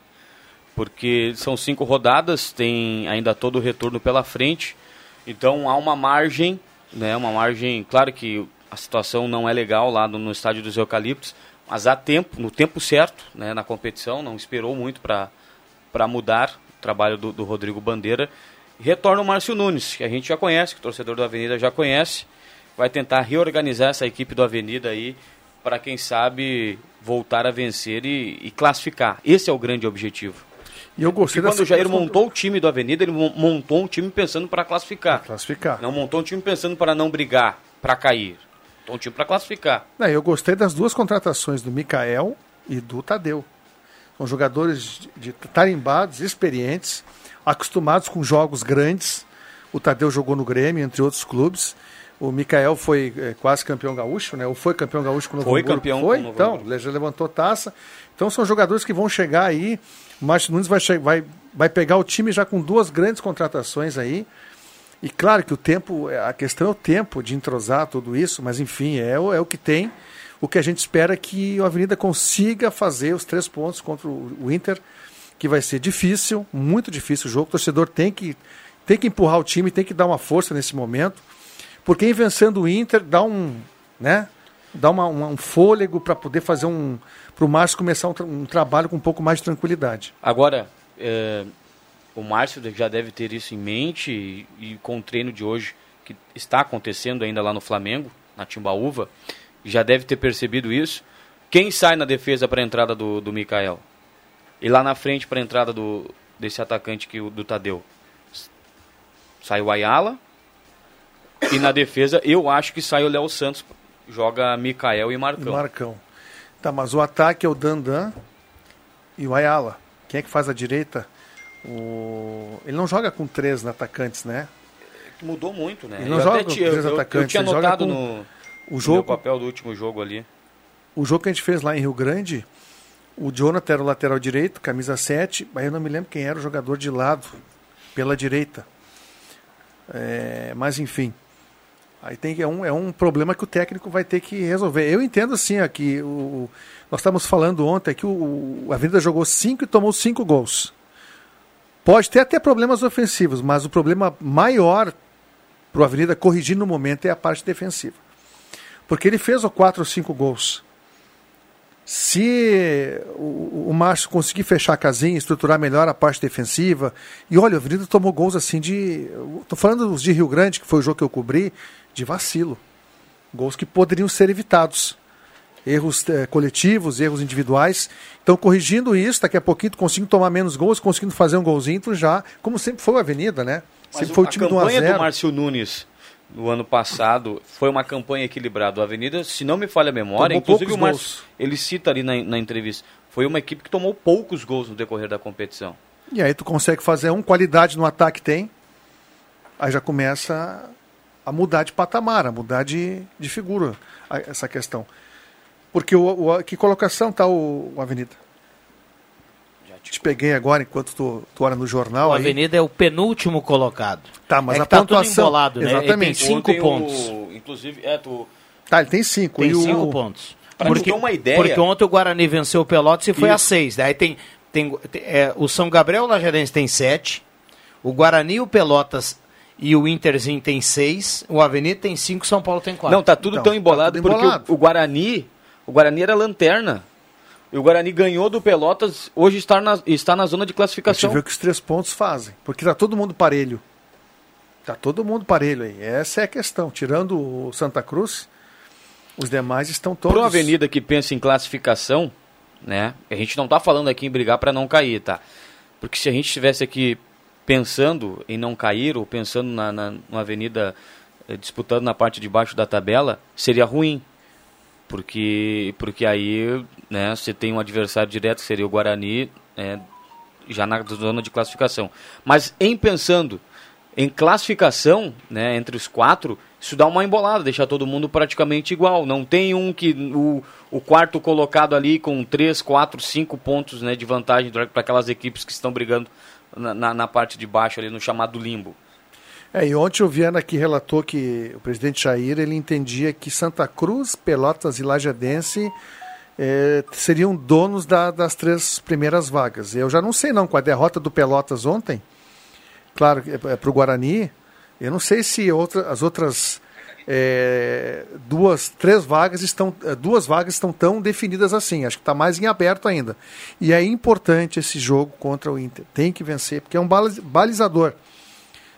Speaker 6: Porque são cinco rodadas, tem ainda todo o retorno pela frente, então há uma margem, né, uma margem, claro que a situação não é legal lá no, no estádio dos Eucaliptos, mas há tempo, no tempo certo, né, na competição, não esperou muito para mudar o trabalho do, do Rodrigo Bandeira. Retorna o Márcio Nunes, que a gente já conhece, que o torcedor do Avenida já conhece, vai tentar reorganizar essa equipe do Avenida aí para quem sabe voltar a vencer e, e classificar. Esse é o grande objetivo.
Speaker 8: E eu gostei
Speaker 6: quando o Jair montou o time do Avenida, ele mon- montou um time pensando para classificar.
Speaker 8: Classificar.
Speaker 6: Não montou um time pensando para não brigar, para cair. Montou um time para classificar.
Speaker 8: Não, eu gostei das duas contratações do Mikael e do Tadeu. São jogadores de, de tarimbados, experientes, acostumados com jogos grandes. O Tadeu jogou no Grêmio, entre outros clubes. O Mikael foi eh, quase campeão gaúcho, né? Ou foi campeão gaúcho com o Novo
Speaker 6: Foi
Speaker 8: Hamburgo.
Speaker 6: campeão com
Speaker 8: Foi,
Speaker 6: o Novo
Speaker 8: então, já levantou taça. Então são jogadores que vão chegar aí. O Márcio Nunes vai, vai, vai pegar o time já com duas grandes contratações aí. E claro que o tempo, a questão é o tempo de entrosar tudo isso, mas enfim, é, o- é o que tem. O que a gente espera é que a Avenida consiga fazer os três pontos contra o o Inter, que vai ser difícil, muito difícil o jogo. O torcedor tem que, tem que empurrar o time, tem que dar uma força nesse momento. Porque vencendo o Inter, dá um, né, dá uma, uma- um fôlego para poder fazer um. para o Márcio começar um, tra- um trabalho com um pouco mais de tranquilidade.
Speaker 6: Agora, é, o Márcio já deve ter isso em mente e, e com o treino de hoje, que está acontecendo ainda lá no Flamengo, na Timbaúva, já deve ter percebido isso. Quem sai na defesa para a entrada do, do Mikael? E lá na frente para a entrada do, desse atacante que, o- do Tadeu? Sai o Ayala. E na defesa, eu acho que sai o Léo Santos. Joga Mikael e Marcão.
Speaker 8: Marcão. Tá, mas o ataque é o Dandan e o Ayala. Quem é que faz a direita? O... Ele não joga com três atacantes, né?
Speaker 6: Mudou muito, né?
Speaker 8: Ele não
Speaker 6: eu
Speaker 8: joga com
Speaker 6: tinha-
Speaker 8: três
Speaker 6: eu- eu,
Speaker 8: atacantes,
Speaker 6: tinha
Speaker 8: ele joga
Speaker 6: notado no,
Speaker 8: o
Speaker 6: no
Speaker 8: jogo.
Speaker 6: papel do último jogo ali.
Speaker 8: O jogo que a gente fez lá em Rio Grande, o Jonathan era o lateral direito, camisa 7, mas eu não me lembro quem era o jogador de lado, pela direita. É, mas enfim. Aí tem, é, um, é um problema que o técnico vai ter que resolver. Eu entendo assim aqui, o, nós estávamos falando ontem que o, o Avenida jogou cinco e tomou cinco gols. Pode ter até problemas ofensivos, mas o problema maior para o Avenida corrigir no momento é a parte defensiva. Porque ele fez o 4 ou 5 gols. Se o, o Márcio conseguir fechar a casinha, estruturar melhor a parte defensiva, e olha, o Avenida tomou gols assim de. Estou falando dos de Rio Grande, que foi o jogo que eu cobri, de vacilo. Gols que poderiam ser evitados. Erros eh, coletivos, erros individuais. Então, corrigindo isso, daqui a pouquinho tu conseguindo tomar menos gols, conseguindo fazer um golzinho, tu já, como sempre foi a Avenida, né?
Speaker 6: Mas
Speaker 8: sempre
Speaker 6: o-
Speaker 8: foi o
Speaker 6: a
Speaker 8: time do 1 a
Speaker 6: campanha
Speaker 8: 0.
Speaker 6: do Márcio Nunes no ano passado foi uma campanha equilibrada. O Avenida, se não me falha a memória,
Speaker 8: Tomou
Speaker 6: inclusive o Márcio, ele cita ali na, na entrevista, foi uma equipe que tomou poucos gols no decorrer da competição.
Speaker 8: E aí tu consegue fazer um, qualidade no ataque tem, aí já começa a mudar de patamar, a mudar de, de figura a- essa questão. Porque o, o- que colocação tá o, o Avenida? te... peguei agora enquanto tu, tu olha no jornal
Speaker 1: O
Speaker 8: aí.
Speaker 1: Avenida é o penúltimo colocado.
Speaker 8: Tá, mas
Speaker 1: é
Speaker 8: a
Speaker 1: que tá tudo
Speaker 8: pontuação-
Speaker 1: embolado, né? Ele tem
Speaker 8: Exatamente.
Speaker 1: cinco
Speaker 6: Ontem o-
Speaker 1: pontos.
Speaker 6: inclusive, é, tu,
Speaker 8: Tá, ele tem cinco.
Speaker 1: Tem
Speaker 8: e o-
Speaker 1: cinco pontos.
Speaker 6: Pra ter uma ideia-
Speaker 1: Porque ontem o Guarani venceu o Pelotas e foi a
Speaker 6: Isso.
Speaker 1: seis. Daí tem, tem, tem- é, o São Gabriel Lajarense tem sete. O Guarani, o Pelotas e o Interzinho tem seis. O Avenida tem cinco, São Paulo tem quatro.
Speaker 6: Não, tá tudo tão embolado
Speaker 1: tudo
Speaker 6: porque
Speaker 1: embolado.
Speaker 6: O, o Guarani, o Guarani era lanterna. E o Guarani ganhou do Pelotas, hoje está na, está na zona de
Speaker 8: A gente
Speaker 6: classificação.
Speaker 8: vê o que os três pontos fazem. Porque tá todo mundo parelho. Tá todo mundo parelho aí. Essa é a questão. Tirando o Santa Cruz, os demais estão todos.
Speaker 6: Para uma avenida que pensa em classificação, né? A gente não tá falando aqui em brigar para não cair, tá? Porque se a gente estivesse aqui pensando em não cair ou pensando na, na numa avenida eh, disputando na parte de baixo da tabela, seria ruim. Porque porque aí, né, você tem um adversário direto que seria o Guarani, eh, já na zona de classificação. Mas em pensando em classificação, né, entre os quatro, isso dá uma embolada, deixa todo mundo praticamente igual. Não tem um que o, o quarto colocado ali com três, quatro, cinco pontos né, de vantagem para aquelas equipes que estão brigando na, na, na parte de baixo ali no chamado limbo.
Speaker 8: É, e ontem o Viana aqui relatou que o presidente Jair ele entendia que Santa Cruz, Pelotas e Lajadense eh, seriam donos da- das três primeiras vagas. Eu já não sei não, com a derrota do Pelotas ontem, claro, é, para o Guarani, eu não sei se outra- as outras eh, duas, três vagas estão, eh, duas vagas estão tão definidas assim. Acho que está mais em aberto ainda. E é importante esse jogo contra o Inter. Tem que vencer, porque é um baliz- balizador.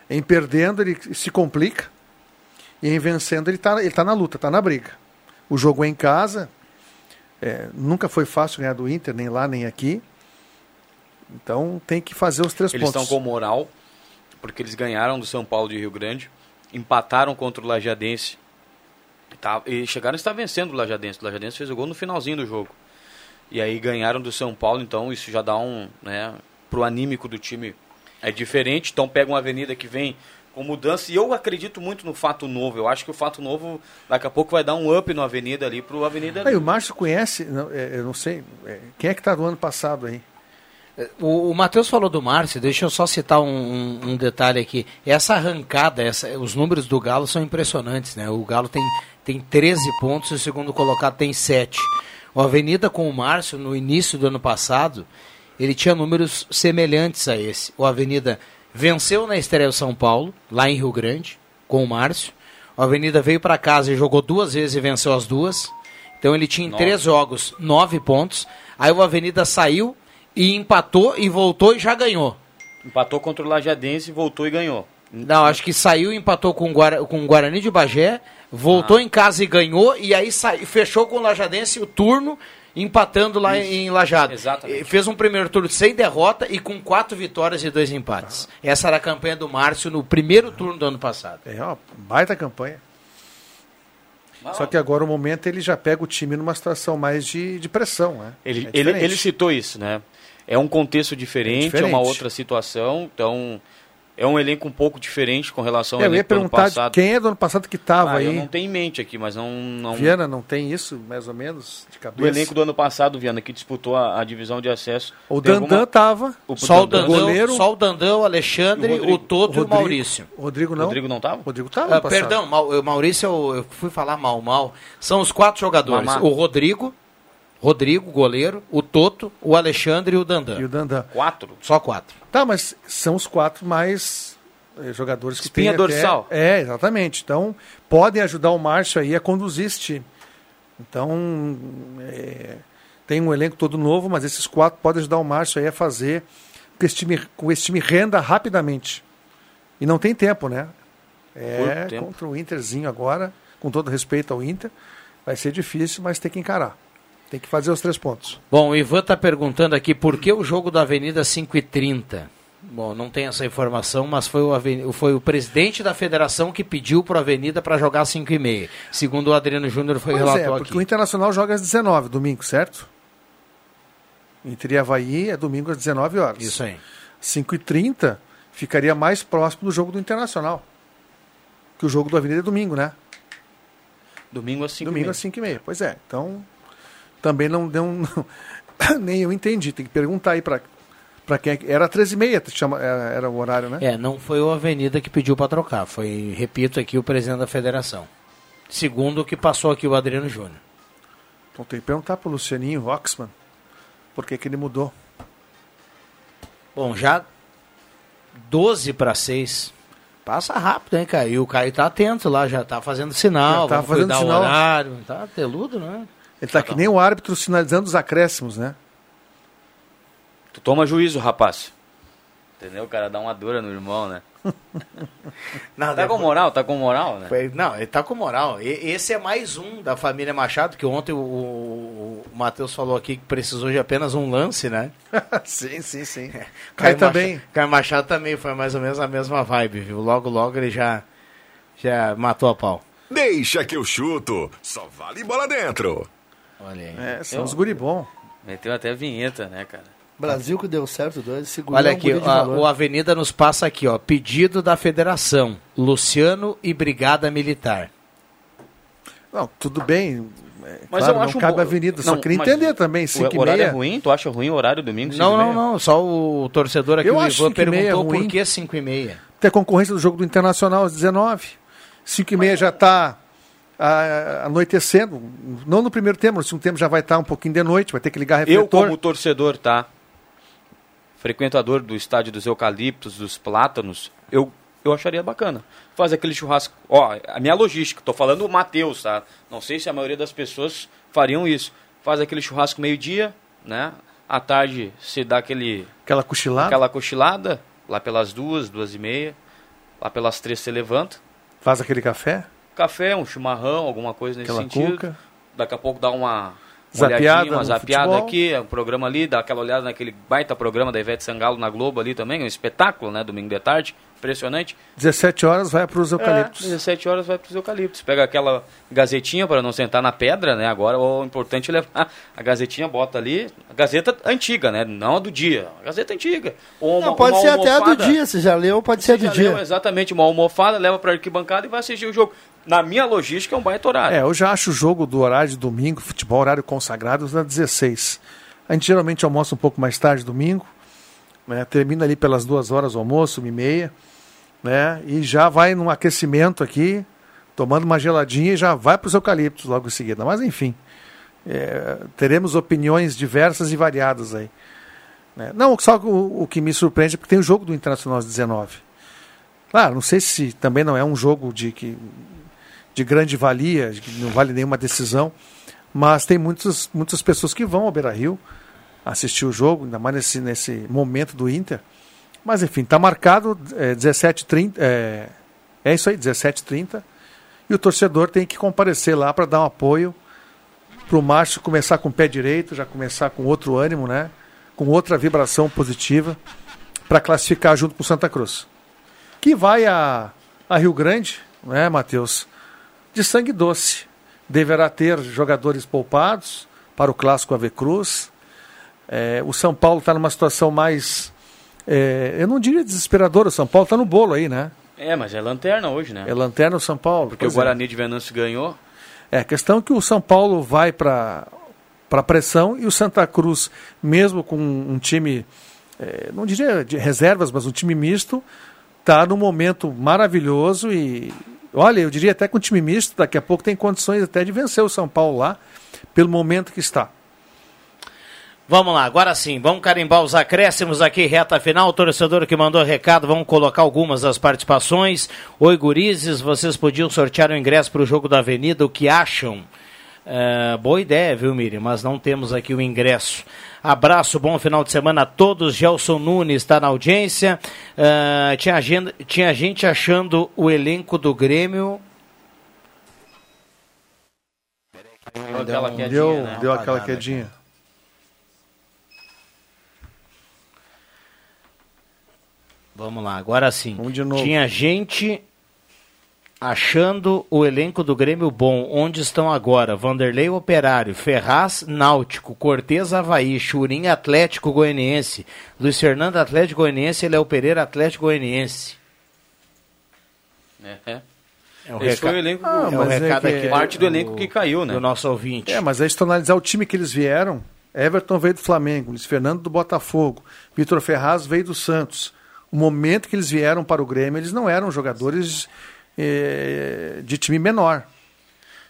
Speaker 8: Em perdendo, ele se complica. E em vencendo, ele está ele tá na luta, está na briga. O jogo é em casa. é, nunca foi fácil ganhar do Inter, nem lá, nem aqui. Então tem que fazer os três
Speaker 6: Eles
Speaker 8: pontos.
Speaker 6: estão com moral, porque eles ganharam do São Paulo de Rio Grande, empataram contra o Lajadense tá, e chegaram a estar vencendo o Lajadense. O Lajadense fez o gol no finalzinho do jogo. E aí ganharam do São Paulo, então isso já dá um, né, pro anímico do time é diferente, então pega uma avenida que vem com mudança, e eu acredito muito no Fato Novo, eu acho que o Fato Novo daqui a pouco vai dar um up no Avenida ali pro Avenida...
Speaker 8: Aí, o Márcio conhece, não, é, eu não sei, é, quem é que está do ano passado aí?
Speaker 1: O, o Matheus falou do Márcio, deixa eu só citar um, um- um detalhe aqui. Essa arrancada, essa- os números do Galo são impressionantes, né? O Galo tem, tem 13 pontos e o segundo colocado tem 7. O Avenida com o Márcio, no início do ano passado, ele tinha números semelhantes a esse. O Avenida venceu na estreia São Paulo, lá em Rio Grande, com o Márcio. O Avenida veio para casa e jogou duas vezes e venceu as duas. Então ele tinha em
Speaker 6: Nove.
Speaker 1: três jogos nove pontos. Aí o Avenida saiu e empatou e voltou e já ganhou.
Speaker 6: Empatou contra o Lajadense, voltou e ganhou.
Speaker 1: Não, acho que saiu e empatou com o, Guara, com o Guarani de Bagé, voltou em casa e ganhou, e aí fechou com o Lajadense o turno, empatando lá em Lajado.
Speaker 6: Exatamente.
Speaker 1: Fez um primeiro turno sem derrota e com quatro vitórias e dois empates. Essa era a campanha do Márcio no primeiro turno do ano passado.
Speaker 8: É uma baita campanha. Só que agora o momento ele já pega o time numa situação mais de, de pressão, né?
Speaker 6: Ele,
Speaker 8: É
Speaker 6: ele, ele citou isso, né? É um contexto diferente, é,
Speaker 8: diferente.
Speaker 6: uma outra situação, então é um elenco um pouco diferente com relação ao
Speaker 8: eu ia
Speaker 6: elenco do ano passado.
Speaker 8: quem é do ano passado que estava
Speaker 6: Ah,
Speaker 8: aí.
Speaker 6: eu não tenho em mente aqui, mas não... não...
Speaker 8: Viana não tem isso, mais ou menos, de cabeça?
Speaker 6: Do elenco do ano passado, Viana, que disputou a, a divisão de acesso.
Speaker 8: O Dandan
Speaker 6: alguma-
Speaker 8: tava.
Speaker 6: O
Speaker 1: Só o
Speaker 6: Dandão-
Speaker 1: Dandão,
Speaker 8: goleiro.
Speaker 1: só o, Dandão, o Alexandre,
Speaker 6: o
Speaker 1: o. Toto e o. Maurício.
Speaker 8: O Rodrigo não.
Speaker 6: Rodrigo não tava?
Speaker 8: O Rodrigo tava
Speaker 1: Ah, perdão, o Maurício, eu, eu fui falar mal, mal. São os quatro jogadores.
Speaker 6: Mamá.
Speaker 1: O Rodrigo, Rodrigo, goleiro, o Toto, o Alexandre e o Dandan.
Speaker 8: E o Dandan.
Speaker 6: Quatro?
Speaker 1: Só quatro.
Speaker 8: Tá, mas são os quatro mais eh, jogadores que
Speaker 6: Espinha
Speaker 8: têm até-
Speaker 6: dorsal.
Speaker 8: É, exatamente. Então, podem ajudar o Márcio aí a conduzir esse time. Então, é, tem um elenco todo novo, mas esses quatro podem ajudar o Márcio aí a fazer com que esse time, com esse time renda rapidamente. E não tem tempo, né? É
Speaker 6: tempo.
Speaker 8: contra o Interzinho agora, com todo respeito ao Inter. Vai ser difícil, mas tem que encarar. Tem que fazer os três pontos.
Speaker 1: Bom, o Ivan está perguntando aqui por que o jogo da Avenida 5h30. Bom, não tem essa informação, mas foi o, Aven- foi o presidente da federação que pediu para a Avenida para jogar 5 e meia. Segundo o Adriano Júnior foi
Speaker 8: Pois é,
Speaker 1: relatou
Speaker 8: porque
Speaker 1: aqui.
Speaker 8: o Internacional joga às 19, domingo, certo? Inter e Havaí é domingo às 19 horas.
Speaker 1: Isso aí.
Speaker 8: 5h30 ficaria mais próximo do jogo do Internacional. Que o jogo do Avenida é domingo, né?
Speaker 6: Domingo às 5
Speaker 8: Domingo às 5h30. Pois é, então também não deu (coughs) um... Nem eu entendi, tem que perguntar aí para para quem é era 13h30, chama, era, era o horário, né?
Speaker 1: É, não foi o Avenida que pediu para trocar, foi, repito aqui, o presidente da federação. Segundo o que passou aqui o Adriano Júnior.
Speaker 8: Então tem que perguntar pro Lucianinho Roxman por que, que ele mudou.
Speaker 1: Bom, já 12 para 6. Passa rápido, hein, Caio? E o Caio tá atento lá, já tá fazendo sinal,
Speaker 8: Já tá fazendo sinal.
Speaker 1: o horário. Tá teludo, né?
Speaker 8: Ele tá que nem o árbitro sinalizando os acréscimos, né?
Speaker 6: Tu toma juízo, rapaz. Entendeu? O cara dá uma dura no irmão, né?
Speaker 1: Não,
Speaker 6: tá com moral, tá com moral, né?
Speaker 1: Foi- Não, ele tá com moral. E- esse é mais um da família Machado, que ontem o, o, o Matheus falou aqui que precisou de apenas um lance, né? (laughs)
Speaker 8: sim, sim, sim.
Speaker 1: Caio
Speaker 8: Caio também.
Speaker 1: Machado, Caio Machado também foi mais ou menos a mesma vibe, viu? Logo, logo ele já, já matou a pau.
Speaker 10: Deixa que eu chuto. Só vale bola dentro.
Speaker 1: Olha aí.
Speaker 8: É, são os guri bom.
Speaker 6: Meteu até vinheta, né, cara?
Speaker 9: Brasil que deu certo, dois, segurou
Speaker 1: Olha
Speaker 9: um
Speaker 1: aqui,
Speaker 9: de
Speaker 1: a- o Avenida nos passa aqui, ó. Pedido da federação. Luciano e Brigada Militar.
Speaker 8: Não, tudo bem. É,
Speaker 6: Mas
Speaker 8: claro,
Speaker 6: eu acho
Speaker 8: não cabe a avenida, só
Speaker 6: Não,
Speaker 8: queria
Speaker 6: mas
Speaker 8: entender também,
Speaker 6: O
Speaker 8: 5 e
Speaker 6: horário é
Speaker 8: meia.
Speaker 6: ruim? Tu acha ruim o horário domingo?
Speaker 1: Não, não, não. Só o torcedor aqui,
Speaker 8: Eu
Speaker 1: o
Speaker 8: acho
Speaker 1: Ivan,
Speaker 8: cinco e meia
Speaker 1: perguntou por que 5 e meia.
Speaker 8: Tem a concorrência do jogo do Internacional às 19. 5 e meia já está anoitecendo. Não no primeiro tempo, no segundo tempo já vai estar um pouquinho de noite, vai ter que ligar
Speaker 6: Eu,
Speaker 8: refletor.
Speaker 6: como torcedor, tá? Frequentador do estádio dos eucaliptos, dos plátanos, eu, eu acharia bacana. Faz aquele churrasco. Ó, a minha logística, tô falando o Matheus, tá? Não sei se a maioria das pessoas fariam isso. Faz aquele churrasco meio-dia, né? À tarde se dá aquele.
Speaker 8: Aquela cochilada.
Speaker 6: Aquela cochilada, lá pelas duas, duas e meia. Lá pelas três você levanta.
Speaker 8: Faz aquele café.
Speaker 6: Café, um chimarrão, alguma coisa nesse
Speaker 8: Aquela
Speaker 6: sentido.
Speaker 8: cuca.
Speaker 6: Daqui a pouco dá uma,
Speaker 8: Zapiada
Speaker 6: olhadinha, uma zapiada
Speaker 8: futebol.
Speaker 6: aqui, um programa ali, dá aquela olhada naquele baita programa da Ivete Sangalo na Globo ali também, um espetáculo, né? Domingo de tarde, impressionante.
Speaker 8: 17 horas vai para os eucaliptos.
Speaker 6: É, 17 horas vai para os eucaliptos. Pega aquela gazetinha para não sentar na pedra, né? Agora o importante é levar a gazetinha, bota ali, a gazeta antiga, né? Não a do dia, a gazeta antiga. Ou
Speaker 9: Não,
Speaker 6: uma-
Speaker 9: pode
Speaker 6: uma
Speaker 9: ser até a do
Speaker 6: almofada.
Speaker 9: dia, se já leu, pode ser a do
Speaker 6: Já
Speaker 9: dia.
Speaker 6: leu exatamente uma almofada, leva para arquibancada e vai assistir o jogo. Na minha logística é um baita horário.
Speaker 8: É, eu já acho o jogo do horário de domingo, futebol horário consagrado, às 16. A gente geralmente almoça um pouco mais tarde domingo, né, termina ali pelas duas horas o almoço, uma e meia, né, e já vai num aquecimento aqui, tomando uma geladinha e já vai para os eucaliptos logo em seguida. Mas enfim, é, teremos opiniões diversas e variadas aí. né. Não, só o, o que me surpreende é porque tem o jogo do Internacional às 19. Claro, não sei se também não é um jogo de que de grande valia, não vale nenhuma decisão, mas tem muitas, muitas pessoas que vão ao Beira Rio assistir o jogo, ainda mais nesse, nesse momento do Inter. Mas enfim, está marcado é, 17h30, é, é isso aí, 17h30, e o torcedor tem que comparecer lá para dar um apoio para o Márcio começar com o pé direito, já começar com outro ânimo, né? com outra vibração positiva, para classificar junto com o Santa Cruz. Que vai a, a Rio Grande, né, Matheus? De sangue doce. Deverá ter jogadores poupados para o clássico Ave Cruz. É, o São Paulo está numa situação mais. é, eu não diria desesperadora, o São Paulo está no bolo aí, né?
Speaker 6: É, mas é lanterna hoje, né?
Speaker 8: É lanterna o São Paulo.
Speaker 6: Porque o
Speaker 8: é.
Speaker 6: Guarani de Venâncio ganhou.
Speaker 8: É, a questão é que o São Paulo vai para a pressão e o Santa Cruz, mesmo com um time, é, não diria de reservas, mas um time misto, está num momento maravilhoso e, olha, eu diria até com um time misto, daqui a pouco tem condições até de vencer o São Paulo lá, pelo momento que está.
Speaker 1: Vamos lá, agora sim, vamos carimbar os acréscimos aqui, reta final. O torcedor que mandou recado, vamos colocar algumas das participações. Oi, gurizes, vocês podiam sortear o ingresso para o jogo da Avenida, o que acham? É, boa ideia, viu, Miriam? Mas não temos aqui o ingresso. Abraço, bom final de semana a todos. Gelson Nunes está na audiência. É, tinha, agenda, tinha gente achando o elenco do Grêmio.
Speaker 6: Deu aquela quedinha,
Speaker 8: Deu,
Speaker 6: né?
Speaker 8: deu aquela quedinha.
Speaker 1: Vamos lá, agora sim.
Speaker 8: Vamos de novo.
Speaker 1: Tinha gente achando o elenco do Grêmio bom. Onde estão agora? Vanderlei Operário, Ferraz Náutico, Cortez Havaí, Churim Atlético Goianiense, Luiz Fernando Atlético Goianiense e Léo Pereira Atlético Goianiense.
Speaker 6: É, é.
Speaker 1: É um
Speaker 6: Esse
Speaker 1: reca-
Speaker 6: foi o elenco
Speaker 8: Ah,
Speaker 1: é o
Speaker 8: mas é
Speaker 1: recado
Speaker 8: que-
Speaker 1: aqui
Speaker 6: parte do
Speaker 1: do-
Speaker 6: elenco que caiu, né?
Speaker 1: do nosso ouvinte.
Speaker 8: É, mas aí se tu analisar o time que eles vieram, Everton veio do Flamengo, Luiz Fernando do Botafogo, Vitor Ferraz veio do Santos. O momento que eles vieram para o Grêmio, eles não eram jogadores eh, de time menor.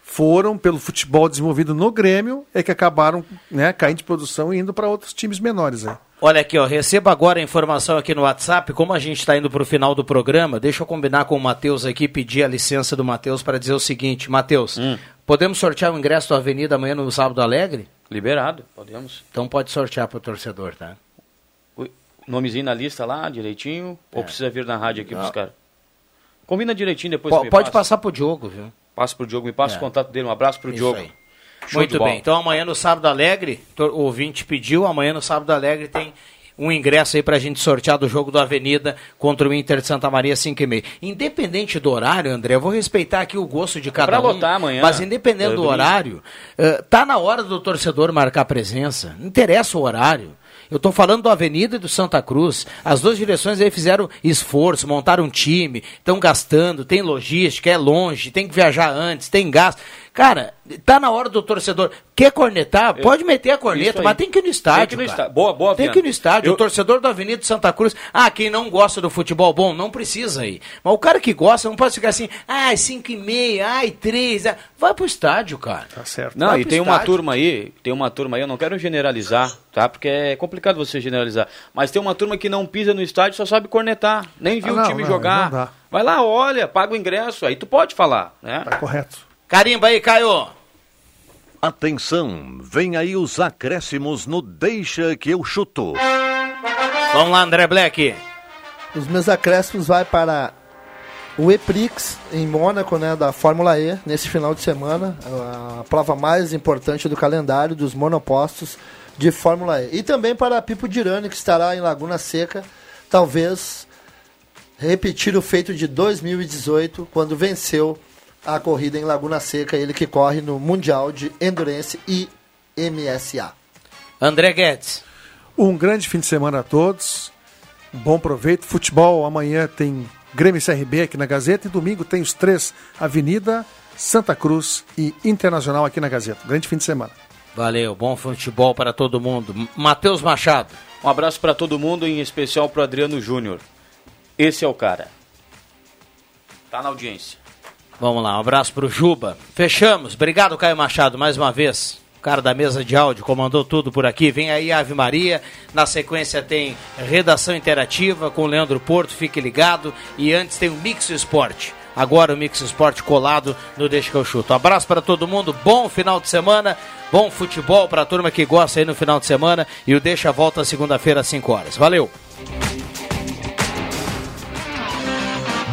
Speaker 8: Foram pelo futebol desenvolvido no Grêmio, é que acabaram né, caindo de produção e indo para outros times menores. Aí.
Speaker 1: Olha aqui, ó, receba agora a informação aqui no WhatsApp. Como a gente está indo para o final do programa, deixa eu combinar com o Matheus aqui, pedir a licença do Matheus para dizer o seguinte: Matheus,
Speaker 6: Hum.
Speaker 1: podemos sortear o ingresso da Avenida amanhã no Sábado Alegre?
Speaker 6: Liberado, podemos.
Speaker 1: Então pode sortear para o torcedor, tá?
Speaker 6: O nomezinho na lista lá, direitinho, ou precisa vir na rádio aqui
Speaker 1: Não.
Speaker 6: buscar? Combina direitinho depois.
Speaker 1: Po-
Speaker 6: me
Speaker 1: pode
Speaker 6: passa.
Speaker 1: passar pro Diogo, viu?
Speaker 6: Passa pro Diogo, me passa
Speaker 1: É.
Speaker 6: o contato dele. Um abraço pro
Speaker 1: Isso
Speaker 6: Diogo.
Speaker 1: aí. Muito bem. Então amanhã no Sábado Alegre, o ouvinte pediu, amanhã no Sábado Alegre tem um ingresso aí pra gente sortear do jogo do Avenida contra o Inter de Santa Maria 5 e meia. Independente do horário, André, eu vou respeitar aqui o gosto de cada
Speaker 6: pra
Speaker 1: um.
Speaker 6: lotar amanhã.
Speaker 1: Mas independente do horário, eh, tá na hora do torcedor marcar presença. Não interessa o horário. Eu estou falando do Avenida e do Santa Cruz. As duas direções aí fizeram esforço, montaram um time, estão gastando, tem logística, é longe, tem que viajar antes, tem gasto. Cara, tá na hora do torcedor. Quer cornetar? Pode meter a corneta, mas tem que ir no estádio.
Speaker 6: Tem que ir no
Speaker 1: cara.
Speaker 6: estádio. Boa, boa,
Speaker 1: Tem
Speaker 6: Viana.
Speaker 1: que ir no estádio.
Speaker 6: Eu-
Speaker 1: O torcedor da Avenida de Santa Cruz. Ah, quem não gosta do futebol bom, não precisa ir. Mas o cara que gosta não pode ficar assim, ai, 5 e meia, ai, 3. Vai pro estádio, cara.
Speaker 8: Tá certo.
Speaker 6: Não,
Speaker 1: Vai
Speaker 6: e tem uma
Speaker 1: estádio.
Speaker 6: turma aí, tem uma turma aí, eu não quero generalizar, tá? Porque é complicado você generalizar. Mas tem uma turma que não pisa no estádio, só sabe cornetar. Nem viu
Speaker 8: Ah, não,
Speaker 6: o time
Speaker 8: não,
Speaker 6: jogar.
Speaker 8: não dá.
Speaker 6: Vai lá, olha, paga o ingresso, aí tu pode falar, né?
Speaker 8: Tá correto.
Speaker 1: Carimba aí, Caio.
Speaker 12: Atenção, vem aí os acréscimos no Deixa que eu chuto.
Speaker 1: Vamos lá, André Black.
Speaker 9: Os meus acréscimos vai para o EPRIX em Mônaco, né, da Fórmula E, nesse final de semana, a prova mais importante do calendário dos monopostos de Fórmula E. E também para Pipo Dirani, que estará em Laguna Seca, talvez repetir o feito de 2018, quando venceu a corrida em Laguna Seca, ele que corre no Mundial de Endurance e MSA.
Speaker 1: André Guedes.
Speaker 8: Um grande fim de semana a todos. Um bom proveito. Futebol amanhã tem Grêmio e CRB aqui na Gazeta e domingo tem os três Avenida, Santa Cruz e Internacional aqui na Gazeta. Grande fim de semana.
Speaker 1: Valeu, bom futebol para todo mundo. Matheus Machado.
Speaker 6: Um abraço pra todo mundo, em especial pro Adriano Júnior. Esse é o cara. Tá na audiência.
Speaker 1: Vamos lá, um abraço pro Juba. Fechamos. Obrigado, Caio Machado, mais uma vez. O cara da mesa de áudio comandou tudo por aqui. Vem aí Ave Maria. Na sequência tem redação interativa com o Leandro Porto. Fique ligado. E antes tem o Mix Esporte. Agora o Mix Esporte colado no Deixa que eu chuto. Abraço para todo mundo. Bom final de semana. Bom futebol para a turma que gosta aí no final de semana. E o Deixa volta segunda-feira às 5 horas. Valeu.